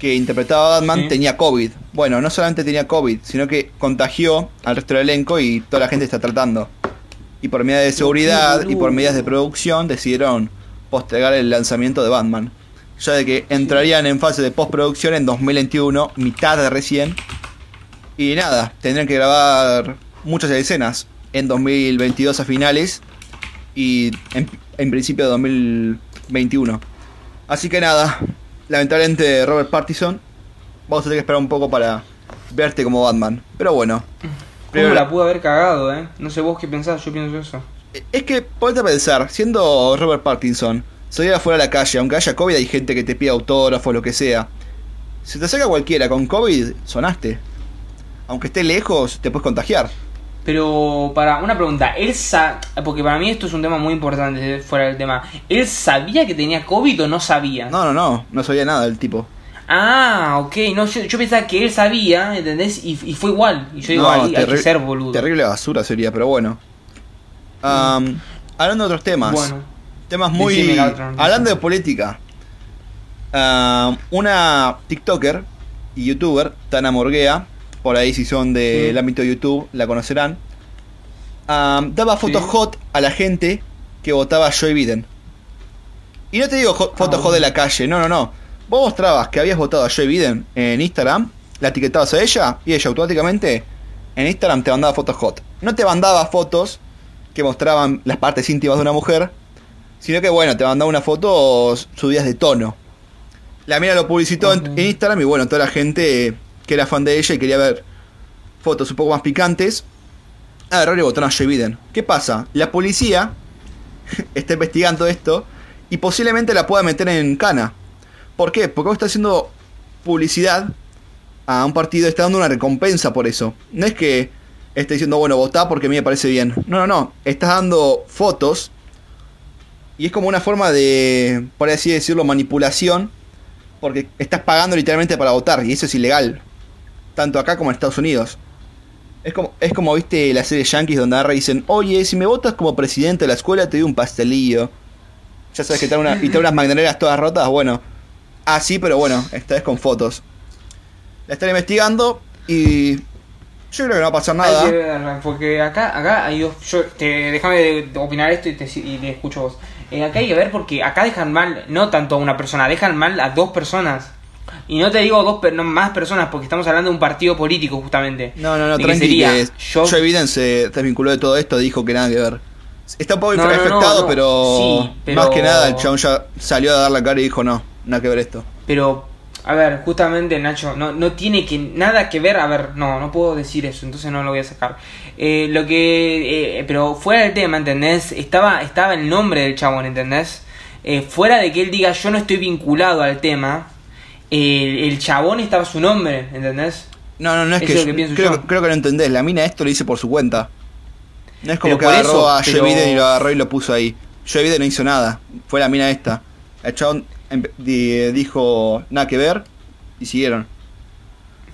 que interpretaba a Batman tenía COVID. Bueno, no solamente tenía COVID, sino que contagió al resto del elenco y toda la gente está tratando. Y por medidas de seguridad y por medidas de producción decidieron postergar el lanzamiento de Batman. Ya de que entrarían en fase de postproducción en 2021, mitad de recién. Y nada, tendrían que grabar muchas escenas en 2022 a finales y en, en principio de 2021. Así que nada, lamentablemente Robert Partison, vamos a tener que esperar un poco para verte como Batman. Pero bueno. ¿Cómo la pudo haber cagado, eh? No sé vos qué pensás, yo pienso eso. Es que, ponte pensar, siendo Robert Pattinson, salir afuera a la calle, aunque haya COVID, hay gente que te pide autógrafo lo que sea. Si te saca cualquiera con COVID, sonaste. Aunque esté lejos, te puedes contagiar. Pero para una pregunta, él porque para mí esto es un tema muy importante fuera del tema. ¿Él sabía que tenía COVID o no sabía? No, no, no, no sabía nada del tipo. Ah, ok, no, yo, pensaba que él sabía, ¿entendés? Y, fue igual. Y yo digo, hay, que ser boludo. Terrible basura sería, pero bueno. Hablando de otros temas. Bueno. Temas muy... Hablando de política. una TikToker y YouTuber, Tana Morguea, por ahí si son del ámbito de YouTube la conocerán, daba fotos Sí. hot a la gente que votaba a Joe Biden. Y no te digo hot- fotos Ah, hot de la calle, no, no, no. Vos mostrabas que habías votado a Joe Biden en Instagram, la etiquetabas a ella y ella automáticamente en Instagram te mandaba fotos hot. No te mandaba fotos que mostraban las partes íntimas de una mujer, sino que bueno, te mandaba unas fotos subidas de tono. La mina lo publicitó en Instagram y bueno, toda la gente que era fan de ella y quería ver fotos un poco más picantes, agarraron y votaron a Joe Biden. ¿Qué pasa? La policía [LAUGHS] está investigando esto y posiblemente la pueda meter en cana. ¿Por qué? Porque vos estás haciendo publicidad a un partido, está dando una recompensa por eso. No es que esté diciendo, bueno, votá porque a mí me parece bien. No, no, no. Estás dando fotos y es como una forma de, por así decirlo, manipulación. Porque estás pagando literalmente para votar y eso es ilegal. Tanto acá como en Estados Unidos. Es como, es como viste la serie Yankees donde agarra y dicen, oye, si me votas como presidente de la escuela te doy un pastelillo. Ya sabes que dan una, y dan unas magdalenas todas rotas, bueno. Así, pero bueno, esta vez con fotos. La están investigando y yo creo que no va a pasar Hay nada. que ver, porque acá, acá hay dos. Yo, te, déjame de- de opinar esto y te, y te escucho vos. Eh, acá hay que ver porque acá dejan mal, no tanto a una persona, dejan mal a dos personas. Y no te digo dos, no, más personas, porque estamos hablando de un partido político, justamente. No, no, no, tranqui, sería que yo- Joe Biden se desvinculó de todo esto, dijo que nada que ver. Está un poco No, pero, Sí, pero- más que nada el chabón ya salió a dar la cara y dijo no, nada que ver esto. Pero, a ver, justamente Nacho, no, no tiene que nada que ver, a ver, no, no puedo decir eso, entonces no lo voy a sacar. Eh, lo que, eh, pero fuera del tema, ¿entendés? Estaba, estaba el nombre del chabón, ¿entendés? Eh, fuera de que él diga yo no estoy vinculado al tema, eh, el chabón estaba su nombre, ¿entendés? No, no, no es Eso que, es lo que pienso creo, yo. creo que no entendés, la mina esto lo hice por su cuenta. No es como Pero que agarró eso, a Joe pero- Biden y lo agarró y lo puso ahí. Joe Biden no hizo nada, fue la mina esta. El chabón dijo nada que ver y siguieron.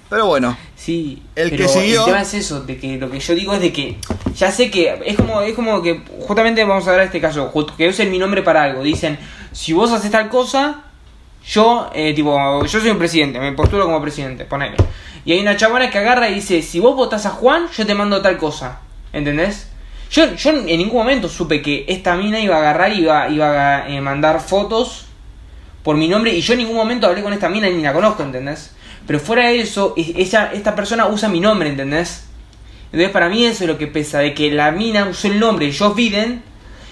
Pero bueno, Sí, El que siguió- el tema es eso, de que lo que yo digo es de que ya sé que es como es como que justamente vamos a ver este caso, que usen mi nombre para algo, dicen, si vos haces tal cosa, yo eh, tipo, yo soy un presidente, me postulo como presidente, ponele. Y hay una chabona que agarra y dice, si vos votás a Juan, yo te mando tal cosa. ¿Entendés? Yo, yo en ningún momento supe que esta mina iba a agarrar y iba, iba a eh, mandar fotos por mi nombre y yo en ningún momento hablé con esta mina ni la conozco, ¿entendés? Pero fuera de eso, esta persona usa mi nombre, ¿entendés? Entonces para mí eso es lo que pesa, de que la mina usó el nombre de Josh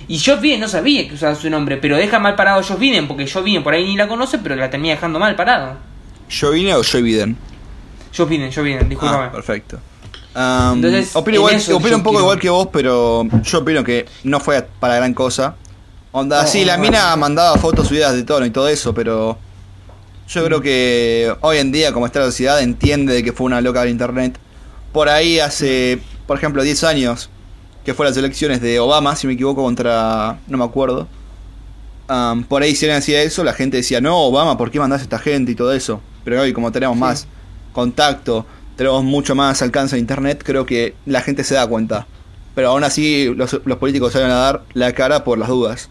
y Josh Biden no sabía que usaba su nombre, pero deja mal parado a Josh Biden porque Josh Biden por ahí ni la conoce, pero la termina dejando mal parado. ¿Joe Biden o Joe Biden? Josh Biden, Josh Biden, discúlpame. Ah, perfecto. Um, Entonces, opino igual, opino un poco quiero- igual que vos, pero yo opino que no fue para gran cosa. Onda, No, sí, la mina mandaba fotos subidas de tono y todo eso, pero yo creo que hoy en día, como está la sociedad, entiende de que fue una loca del internet. Por ahí hace, por ejemplo, 10 años, que fue las elecciones de Obama, si me equivoco, contra, no me acuerdo. Um, por ahí si alguien hacía eso, la gente decía, no, Obama, ¿por qué mandás a esta gente y todo eso? Pero hoy, como tenemos Sí. más contacto, tenemos mucho más alcance a internet, creo que la gente se da cuenta. Pero aún así, los, los políticos salen a dar la cara por las dudas.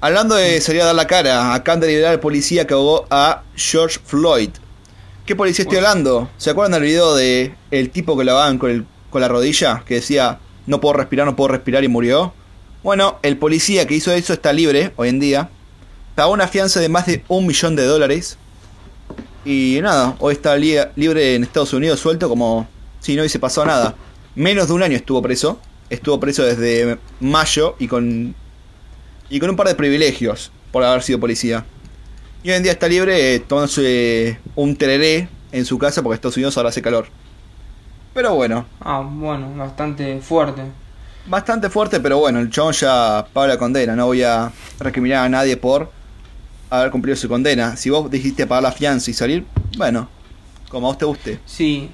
Hablando de salir a dar la cara, acaban de liberar al policía que ahogó a George Floyd. ¿Qué policía estoy hablando? ¿Se acuerdan del video de el tipo que lo ahogaban con, el, con la rodilla? Que decía, no puedo respirar, no puedo respirar y murió. Bueno, el policía que hizo eso está libre hoy en día. Pagó una fianza de más de un millón de dólares. Y nada, hoy está li- libre en Estados Unidos suelto como si no hubiese pasado nada. Menos de un año estuvo preso. Estuvo preso desde mayo y con y con un par de privilegios por haber sido policía. Y hoy en día está libre eh, tomándose un tereré en su casa porque Estados Unidos ahora hace calor. Pero bueno, Ah, bueno, bastante fuerte. bastante fuerte, pero bueno, el chabón ya paga la condena. No voy a recriminar a nadie por haber cumplido su condena. Si vos dijiste pagar la fianza y salir, bueno, como a vos te guste. Sí.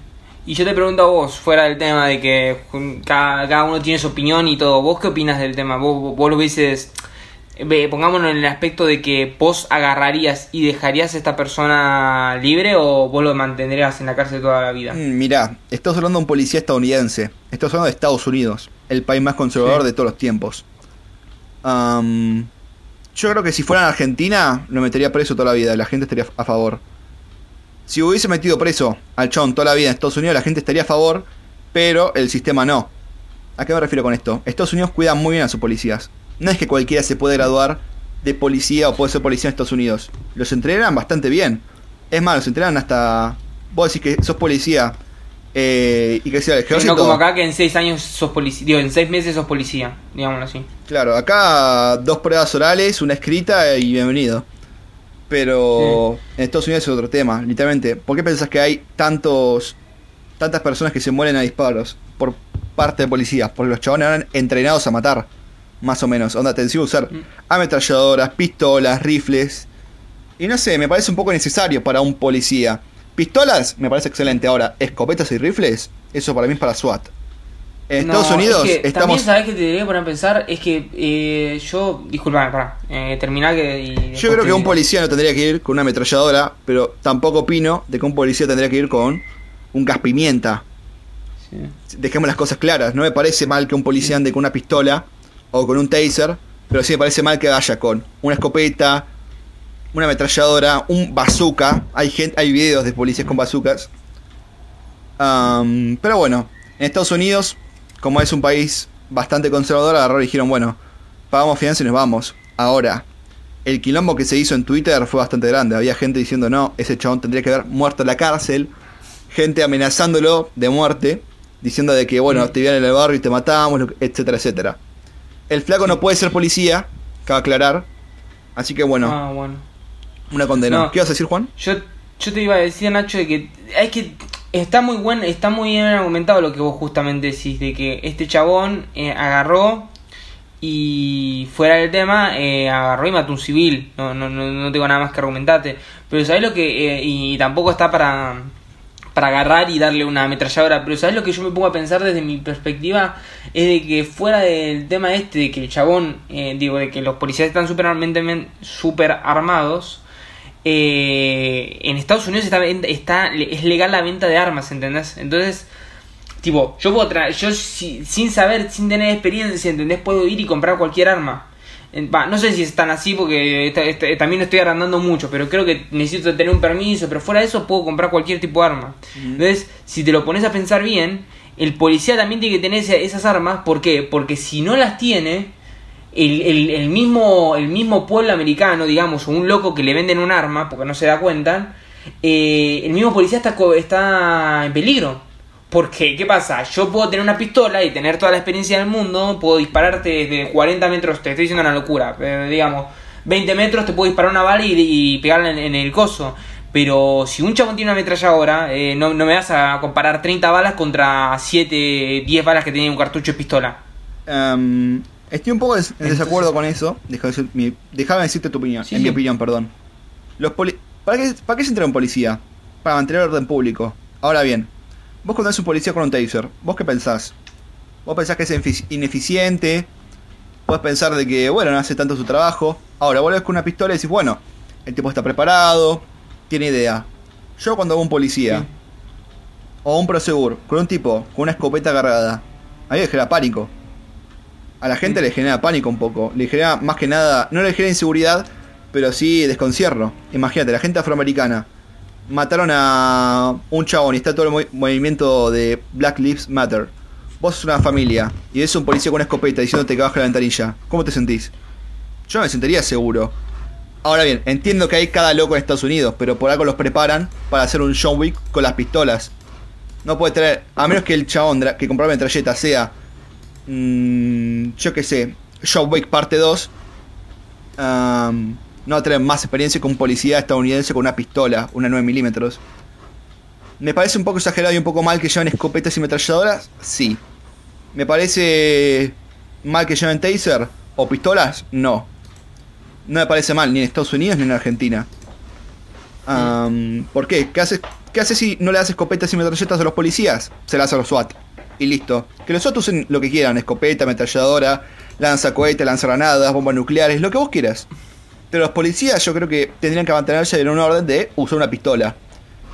Y yo te pregunto a vos, fuera del tema de que cada, cada uno tiene su opinión y todo, ¿vos qué opinas del tema? ¿Vos, vos lo hubieses, pongámonos en el aspecto de que vos agarrarías y dejarías a esta persona libre o vos lo mantendrías en la cárcel toda la vida? Mm, mirá, estás hablando de un policía estadounidense. Estás hablando de Estados Unidos, el país más conservador Sí. de todos los tiempos. Yo creo que si fuera en Argentina, lo metería preso toda la vida. La gente estaría a favor. Si hubiese metido preso al chabón toda la vida en Estados Unidos, la gente estaría a favor, pero el sistema no. ¿A qué me refiero con esto? Estados Unidos cuida muy bien a sus policías. No es que cualquiera se puede graduar de policía o puede ser policía en Estados Unidos. Los entrenan bastante bien. Es más, los entrenan hasta. Vos decís que sos policía eh, y que sea el ejército. No como acá que en seis años sos policía, digo, en seis meses sos policía, digámoslo así. Claro, acá dos pruebas orales, una escrita y bienvenido. Pero en Estados Unidos es otro tema, literalmente. ¿Por qué pensás que hay tantos tantas personas que se mueren a disparos por parte de policías? Porque los chabones eran entrenados a matar, más o menos. Onda, te a usar mm. ametralladoras, pistolas, rifles. Y no sé, me parece un poco necesario para un policía. Pistolas, me parece excelente. Ahora, escopetas y rifles, eso para mí es para SWAT. En Estados Unidos estamos. También sabes que te debería poner a pensar es que eh, yo. Disculpame, para eh, terminar que. yo creo que un policía no tendría que ir con una ametralladora, pero tampoco opino de que un policía tendría que ir con un gas pimienta. Dejemos las cosas claras. No me parece mal que un policía ande con una pistola o con un taser, pero sí me parece mal que vaya con una escopeta, una ametralladora, un bazooka. Hay, gente, hay videos de policías con bazookas. pero bueno, en Estados Unidos, como es un país bastante conservador, agarraron y dijeron, bueno, pagamos fianza y nos vamos. Ahora, el quilombo que se hizo en Twitter fue bastante grande. Había gente diciendo, no, ese chabón tendría que haber muerto en la cárcel. Gente amenazándolo de muerte, diciendo de que, bueno, te vienen en el barrio y te matamos, etcétera, etcétera. El flaco no puede ser policía, cabe aclarar. Así que bueno. Ah, bueno. Una condena. ¿Qué vas a decir, Juan? Yo, yo te iba a decir, Nacho, de que hay que está muy buen, está muy bien argumentado lo que vos justamente decís, de que este chabón eh, agarró y fuera del tema, eh, agarró y mató un civil. No, no, no, tengo nada más que argumentarte. Pero ¿sabés lo que? Eh, y tampoco está para, para agarrar y darle una ametralladora. Pero ¿sabés lo que yo me pongo a pensar desde mi perspectiva? Es de que fuera del tema este, de que el chabón, digo, de que los policías están súper super armados eh, en Estados Unidos está, está, es legal la venta de armas, ¿entendés? Entonces, tipo, yo puedo traer, yo sin saber, sin tener experiencia, ¿entendés? Puedo ir y comprar cualquier arma. No sé si están así porque también estoy agrandando mucho, pero creo que necesito tener un permiso, pero fuera de eso puedo comprar cualquier tipo de arma. Entonces, si te lo pones a pensar bien, el policía también tiene que tener esas armas, ¿por qué? Porque si no las tiene, el, el, mismo, el mismo pueblo americano, digamos, o un loco que le venden un arma, porque no se da cuenta, eh, el mismo policía está, está en peligro. Porque, ¿qué pasa? Yo puedo tener una pistola y tener toda la experiencia del mundo, puedo dispararte desde 40 metros, te estoy diciendo una locura, pero digamos, 20 metros te puedo disparar una bala y, pegarla en, el coso. Pero si un chabón tiene una ametralladora, eh, no, no, me vas a comparar 30 balas contra 7, 10 balas que tiene un cartucho de pistola. Um, Estoy un poco en desacuerdo con eso. Déjame decirte tu opinión. en mi opinión, perdón. Los ¿Para, qué, ¿Para qué se entra un policía? Para mantener orden público. Ahora bien, vos cuando ves un policía con un taser, ¿vos qué pensás? ¿Vos pensás que es ineficiente? Puedes pensar de que, bueno, no hace tanto su trabajo. Ahora, vos ves con una pistola y decís, bueno, el tipo está preparado, tiene idea. Yo cuando hago un policía, o un prosegur, con un tipo con una escopeta cargada, a mí me genera pánico a la gente le genera pánico un poco. Le genera más que nada, no le genera inseguridad, pero sí desconcierto. Imagínate, la gente afroamericana mataron a un chabón y está todo el movimiento de Black Lives Matter. Vos sos una familia y ves un policía con una escopeta diciéndote que baja la ventanilla. ¿Cómo te sentís? Yo me sentiría seguro. Ahora bien, entiendo que hay cada loco en Estados Unidos, pero por algo los preparan para hacer un John Wick con las pistolas. No puede traer, a menos que el chabón que compró la metralleta sea Mm, yo qué sé, John Wick parte 2, no tener más experiencia con un policía estadounidense con una pistola, una 9 milímetros. ¿Me parece un poco exagerado y un poco mal que lleven escopetas y ametralladoras? Sí. ¿Me parece mal que lleven taser o pistolas? No. No me parece mal, ni en Estados Unidos ni en Argentina. ¿Por qué? ¿Qué haces, ¿Qué haces si no le das escopetas y metralletas a los policías? Se las a los SWAT y listo. Que los otros usen lo que quieran, escopeta, ametralladora, lanza cohete, lanza granadas, bombas nucleares, lo que vos quieras. Pero los policías yo creo que tendrían que mantenerse en un orden de usar una pistola.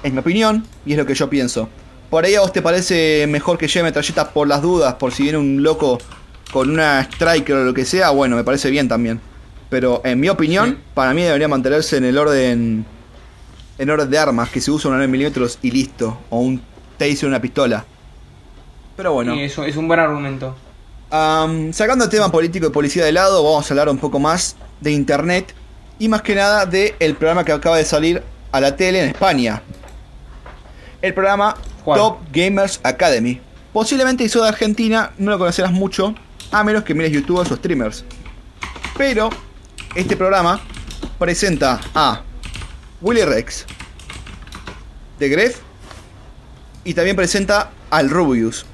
Es mi opinión y es lo que yo pienso. Por ahí a vos te parece mejor que lleve metralletas por las dudas, por si viene un loco con una striker o lo que sea, bueno, me parece bien también. Pero en mi opinión, para mí debería mantenerse en el orden en orden de armas, que se usa una 9 milímetros y listo, o un taser una pistola. Pero bueno. eso es un buen argumento. Sacando el tema político y policía de lado, vamos a hablar un poco más de internet y más que nada del el programa que acaba de salir a la tele en España. El programa ¿Cuál? Top Gamers Academy. Posiblemente hizo de Argentina, no lo conocerás mucho, a menos que mires youtubers o streamers. Pero este programa presenta a Willy Rex, The Gref y también presenta al Rubius.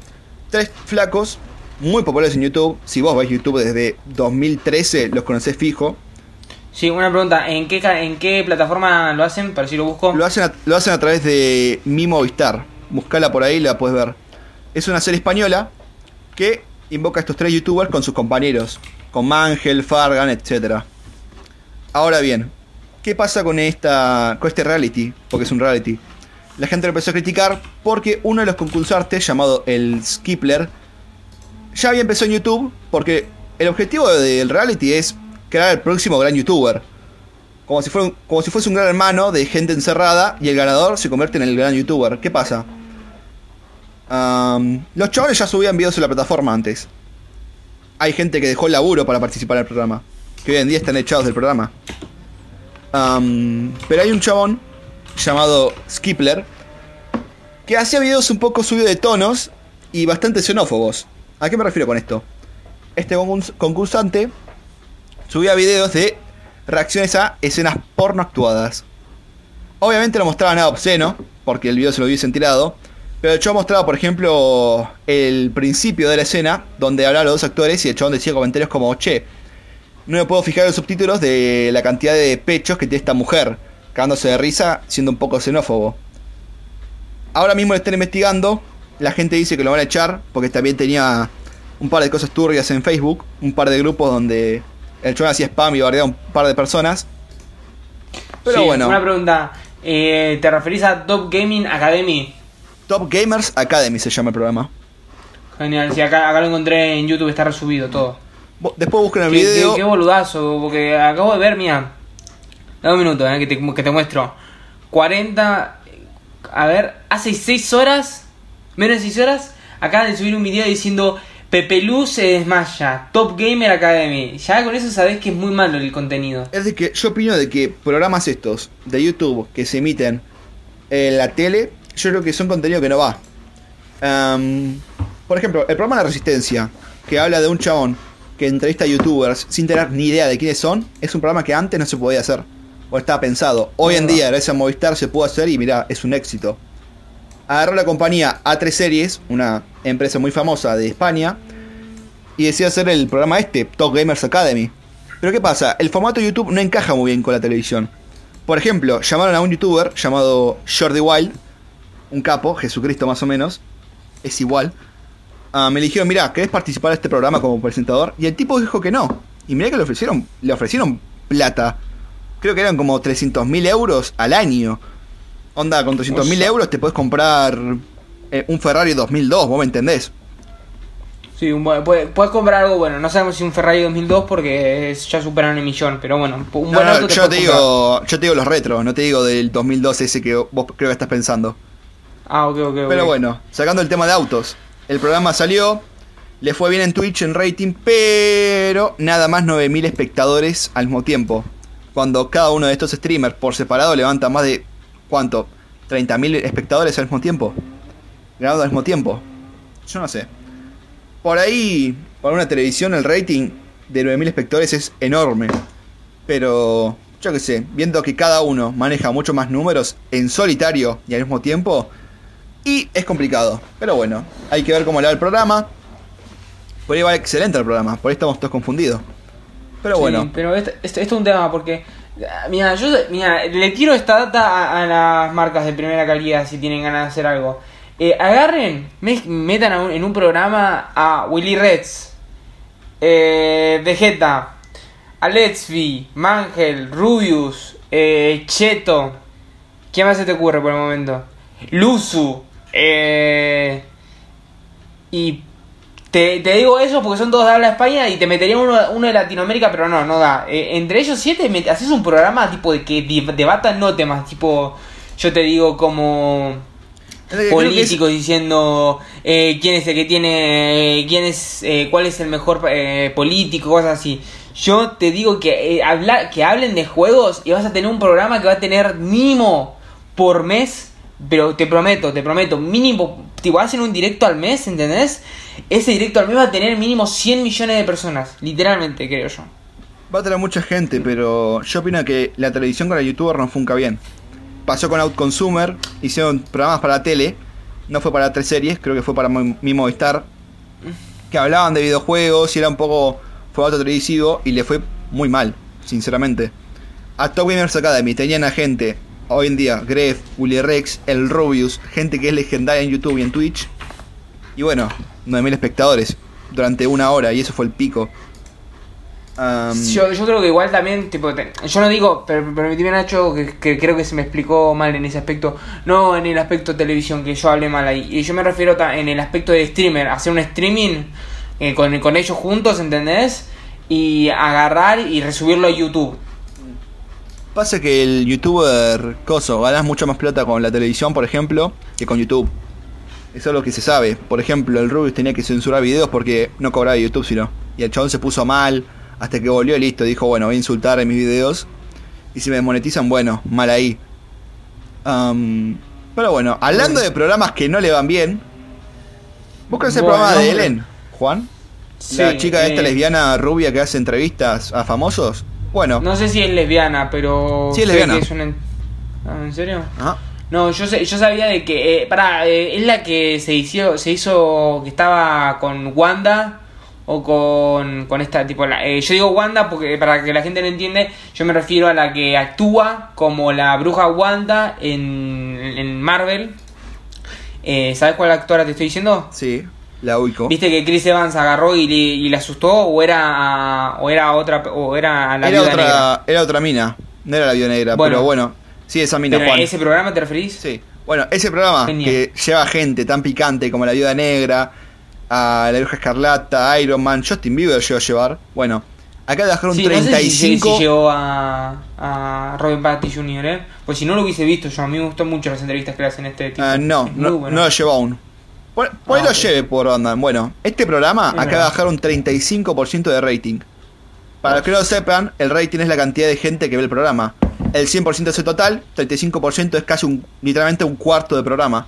Tres flacos muy populares en YouTube. Si vos ves YouTube desde 2013, los conocés fijo. Sí, una pregunta, ¿en qué, en qué plataforma lo hacen? Para si lo busco. Lo hacen a, lo hacen a través de Mi Movistar. Buscala por ahí, la puedes ver. Es una serie española que invoca a estos tres youtubers con sus compañeros. Con Mangel, Fargan, etc. Ahora bien, ¿qué pasa con, esta, con este reality? Porque es un reality. La gente lo empezó a criticar porque uno de los concursantes, llamado el Skipler, ya había empezado en YouTube porque el objetivo del reality es crear el próximo gran youtuber. Como si, fuera como si fuese un gran hermano de gente encerrada y el ganador se convierte en el gran youtuber. ¿Qué pasa? Los chavales ya subían videos en la plataforma antes. Hay gente que dejó el laburo para participar en el programa. Que hoy en día están echados del programa. Am, pero hay un chabón llamado Skipler que hacía videos un poco subidos de tonos y bastante xenófobos. ¿A qué me refiero con esto? Este concurs- concursante subía videos de reacciones a escenas porno actuadas. Obviamente no mostraba nada obsceno, porque el video se lo hubiesen tirado. Pero show mostraba, por ejemplo, el principio de la escena, donde hablaban los dos actores y el chabón decía comentarios como, che, no me puedo fijar en los subtítulos de la cantidad de pechos que tiene esta mujer, cagándose de risa, siendo un poco xenófobo. Ahora mismo lo están investigando, la gente dice que lo van a echar, porque también tenía un par de cosas turbias en Facebook, un par de grupos donde el chabón hacía spam y bardeaba un par de personas. Pero Sí, bueno. Una pregunta, eh, ¿te referís a Top Gaming Academy? Top Gamers Academy se llama el programa. Genial, sí, acá, acá lo encontré en YouTube, está resubido todo. Después busquen el Qué, video. qué- qué boludazo, porque acabo de ver, mira. Dame un minuto, eh, que, te, que te muestro. 40. A ver, hace 6 horas, menos de 6 horas, acaban de subir un video diciendo Pepe Luz se desmaya, Top Gamer Academy. Ya con eso sabés que es muy malo el contenido. Es de que yo opino de que programas estos de YouTube que se emiten en la tele, yo creo que son contenido que no va. Am, por ejemplo, el programa La Resistencia, que habla de un chabón que entrevista a youtubers sin tener ni idea de quiénes son, es un programa que antes no se podía hacer. O estaba pensado. Hoy en día, gracias a Movistar, se puede hacer y mira, es un éxito. Agarró la compañía A3 Series, una empresa muy famosa de España, y decidió hacer el programa este, Top Gamers Academy. Pero ¿qué pasa? El formato YouTube no encaja muy bien con la televisión. Por ejemplo, llamaron a un youtuber llamado Jordi Wild, un capo, Jesucristo más o menos, es igual. Ah, me dijeron, mira, ¿querés participar de este programa como presentador? Y el tipo dijo que no. Y mirá que le ofrecieron, le ofrecieron plata. Creo que eran como 300 mil euros al año. Onda, con 300 mil euros te puedes comprar eh, un Ferrari 2002, vos me entendés. Sí, un puedes, puedes comprar algo bueno. No sabemos si un Ferrari 2002 porque es- ya superaron el millón, pero bueno, un buen no, auto te yo te comprar. digo, yo te digo los retros, no te digo del 2012 ese que vos creo que estás pensando. Ah, ok, ok. ok. Pero bueno, sacando el tema de autos. El programa salió, le fue bien en Twitch, en rating, pero nada más 9.000 espectadores al mismo tiempo. Cuando cada uno de estos streamers por separado levanta más de, ¿cuánto? 30.000 espectadores al mismo tiempo. Grabando al mismo tiempo. Yo no sé. Por ahí, por una televisión, el rating de 9.000 espectadores es enorme. Pero, yo qué sé, viendo que cada uno maneja mucho más números en solitario y al mismo tiempo, y es complicado. Pero bueno, hay que ver cómo le va el programa. Por ahí va excelente el programa, por ahí estamos todos confundidos. Pero Sí, bueno, pero esto, esto- esto es un tema porque. Ah, Mira, yo mira, le tiro esta data a, las marcas de primera calidad si tienen ganas de hacer algo. Eh, agarren, me- metan un- en un programa a Willy Reds, eh, Vegeta, Alexby, Mangel, Rubius, eh, Cheto. ¿Quién más se te ocurre por el momento? Luzu. Eh, y te, te digo eso porque son todos de habla España y te metería uno, uno de Latinoamérica, pero no, no da. Eh, entre ellos siete met- haces un programa tipo de que debatan no temas, tipo, yo te digo como políticos diciendo eh, quién es el que tiene, quién es, eh, cuál es el mejor eh, político, cosas así. Yo te digo que, habla, que hablen de juegos y vas a tener un programa que va a tener mínimo por mes, pero te prometo, te prometo, mínimo, tipo, hacen un directo al mes, ¿entendés? Ese directo al mes va a tener mínimo 100 millones de personas, literalmente, creo yo. Va a tener mucha gente, pero yo opino que la televisión con el youtuber no funca bien pasó con Outconsumer, hicieron programas para la tele, no fue para tres series, creo que fue para mi Movistar, que hablaban de videojuegos y era un poco formato televisivo y le fue muy mal, sinceramente. A Top Gamers Academy tenían a gente, hoy en día, Gref, Willy Rex, El Rubius, gente que es legendaria en YouTube y en Twitch. Y bueno, 9000 espectadores durante una hora y eso fue el pico yo, creo que igual también, tipo, yo no digo, pero permitime Nacho, que, creo que se me explicó mal en ese aspecto, no en el aspecto televisión, que yo hablé mal ahí, y yo me refiero en el aspecto de streamer, hacer un streaming eh, con, con ellos juntos, ¿entendés? Y agarrar y resubirlo a YouTube. Pasa que el youtuber coso, ganas mucho más plata con la televisión, por ejemplo, que con YouTube. Eso es lo que se sabe. Por ejemplo, el Rubius tenía que censurar videos porque no cobraba YouTube, sino. Y el chabón se puso mal hasta que volvió listo, dijo, bueno, voy a insultar en mis videos. Y si me monetizan, bueno, mal ahí. pero bueno, hablando de programas que no le van bien. ¿Vos ese programa de Ellen, Juan? la chica esta eh, lesbiana rubia que hace entrevistas a famosos. Bueno. No sé si es lesbiana, pero... Sí es lesbiana. Ah, ¿En serio? No, yo sé, yo sabía de que... Eh, pará, eh, es la que se hizo, se hizo... Que estaba con Wanda o con, con esta tipo la, eh, yo digo Wanda porque para que la gente lo entiende yo me refiero a la que actúa como la bruja Wanda en, en Marvel eh, ¿sabes cuál actora te estoy diciendo? sí la viste que Chris Evans agarró y le, y le asustó o era o era otra o era la era otra negra? era otra mina no era la vida negra pero bueno sí esa mina pero ese programa te referís sí bueno ese programa que lleva gente tan picante como la viuda negra a La Bruja Escarlata, Iron Man, Justin Bieber llegó a llevar. Bueno, acá de dejar un 35. No sé si, llegó a, a Robin Patty Jr., ¿eh? Pues si no lo hubiese visto yo, a mí me gustó mucho las entrevistas que le hacen este tipo. Uh, no, no, no, lo llevó aún. Por, ah, lo lleve por onda. Bueno, este programa acaba de bajar un 35% de rating. Para los que no lo sepan, el rating es la cantidad de gente que ve el programa. El 100% es el total, 35% es casi un, literalmente un cuarto de programa.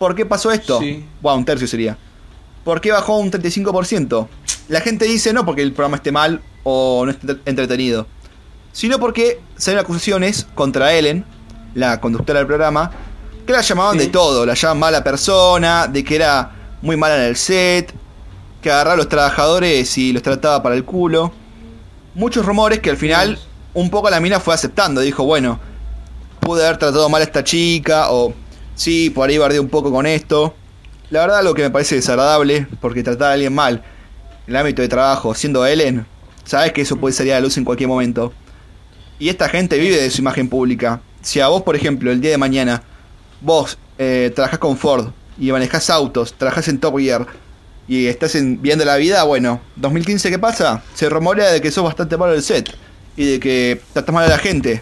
¿Por qué pasó esto? Sí. Wow, un tercio sería. ¿Por qué bajó un 35%? La gente dice no porque el programa esté mal o no esté entretenido, sino porque se ven acusaciones contra Ellen, la conductora del programa, que la llamaban de todo, la llamaban mala persona, de que era muy mala en el set, que agarraba a los trabajadores y los trataba para el culo. Muchos rumores que al final un poco la mina fue aceptando, dijo, bueno, pude haber tratado mal a esta chica, o sí, por ahí bardé un poco con esto. La verdad lo que me parece desagradable, porque tratar a alguien mal en el ámbito de trabajo, siendo Ellen, sabes que eso puede salir a la luz en cualquier momento. Y esta gente vive de su imagen pública. Si a vos, por ejemplo, el día de mañana, vos eh, trabajás con Ford y manejás autos, trabajás en Top Gear y estás viendo la vida, bueno, 2015 ¿qué pasa? Se rumorea de que sos bastante malo del set y de que tratas mal a la gente.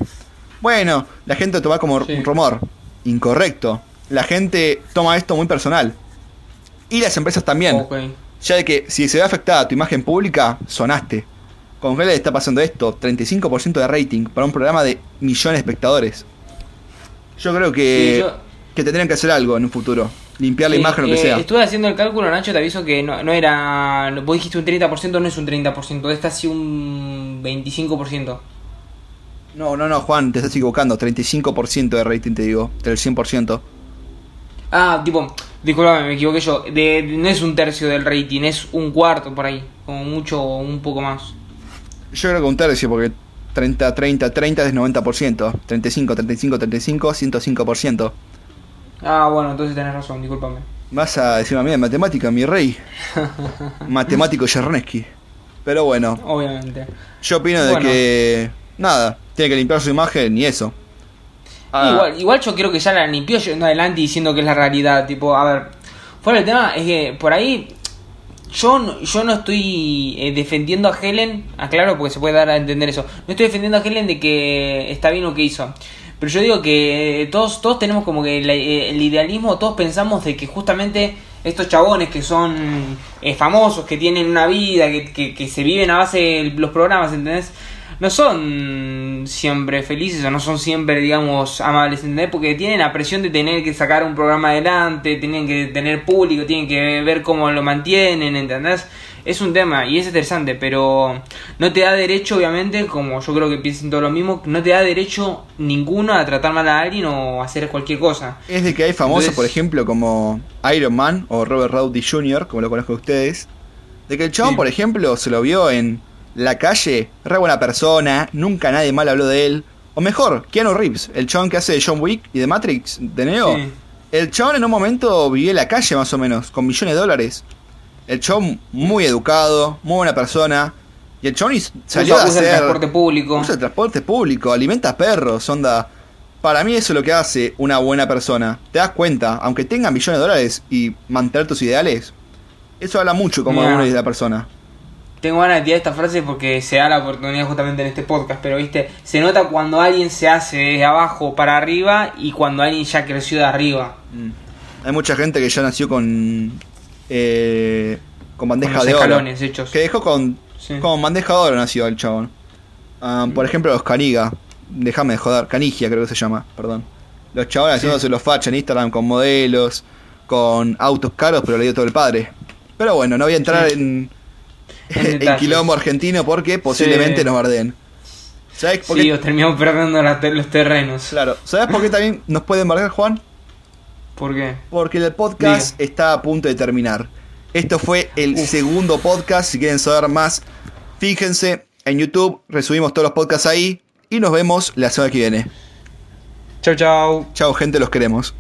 Bueno, la gente lo toma como un rumor. Incorrecto. La gente toma esto muy personal. Y las empresas también. Ya de que si se ve afectada tu imagen pública, sonaste. Con qué le está pasando esto, 35% de rating para un programa de millones de espectadores. Yo creo que, que tendrían que hacer algo en un futuro. Limpiar la imagen, o lo que eh, sea. Estuve haciendo el cálculo, Nacho, te aviso que no, no era. Vos dijiste un 30%, no es un 30%, está así un 25%. No, no, no, Juan, te estás equivocando. 35% de rating, te digo, del 100%. Ah, tipo, disculpame, me equivoqué yo. De, no es un tercio del rating, es un cuarto por ahí. Como mucho o un poco más. Yo creo que un tercio, porque 30, 30, 30 es 90%. 35, 35, 35, 105%. Ah, bueno, entonces tenés razón, discúlpame. Vas a decirme a mí de matemática, mi rey. [LAUGHS] Matemático Chernesky. Pero bueno. Obviamente. Yo opino de que. Nada, tiene que limpiar su imagen y eso. Ah. Igual, igual yo creo que ya la limpió yendo adelante diciendo que es la realidad. Tipo, a ver, fuera el tema, es que por ahí yo no, yo no estoy eh, defendiendo a Helen, aclaro porque se puede dar a entender eso. No estoy defendiendo a Helen de que está bien lo que hizo. Pero yo digo que todos, todos tenemos como que el, el idealismo, todos pensamos de que justamente estos chabones que son eh, famosos, que tienen una vida, que, que, que, se viven a base de los programas, ¿entendés? No son siempre felices o no son siempre, digamos, amables, ¿entendés? Porque tienen la presión de tener que sacar un programa adelante, tienen que tener público, tienen que ver cómo lo mantienen, ¿entendés? es un tema y es interesante, pero no te da derecho, obviamente, como yo creo que piensan todo lo mismo, no te da derecho ninguno a tratar mal a alguien o hacer cualquier cosa. Es de que hay famosos, por ejemplo, como Iron Man o Robert Rowdy Jr., como lo conozco ustedes, de que el chabón, por ejemplo, se lo vio en la calle, re buena persona, nunca nadie mal habló de él. O mejor, Keanu Reeves, el chabón que hace de John Wick y de Matrix, de Neo. El chabón en un momento vivía en la calle más o menos, con millones de dólares. El chon muy educado, muy buena persona. Y el chon salió a hacer... el transporte público. Usa el transporte público, alimenta perros, onda... Para mí eso es lo que hace una buena persona. Te das cuenta, aunque tenga millones de dólares y mantener tus ideales, eso habla mucho como uno es la persona. Tengo ganas de tirar esta frase porque se da la oportunidad justamente en este podcast, pero viste, se nota cuando alguien se hace desde abajo para arriba y cuando alguien ya creció de arriba. Mm. Hay mucha gente que ya nació con eh, con bandeja de oro. Hechos. Que dejó con, con bandeja de oro nació el chabón. Ah, por ejemplo, los Caniga. Déjame de joder. Canigia creo que se llama, perdón. Los chabones haciéndose los fachas en Instagram con modelos, con autos caros, pero le dio todo el padre. Pero bueno, no voy a entrar en, en, [LAUGHS] quilombo argentino porque posiblemente nos barden. ¿Sabes por sí, terminamos perdiendo los terrenos. Claro. ¿Sabes por qué también nos pueden bardear, Juan? ¿Por qué? Porque el podcast está a punto de terminar. Esto fue el segundo podcast. Si quieren saber más, fíjense en YouTube. Resubimos todos los podcasts ahí. Y nos vemos la semana que viene. Chao, chao. Chao, gente, los queremos.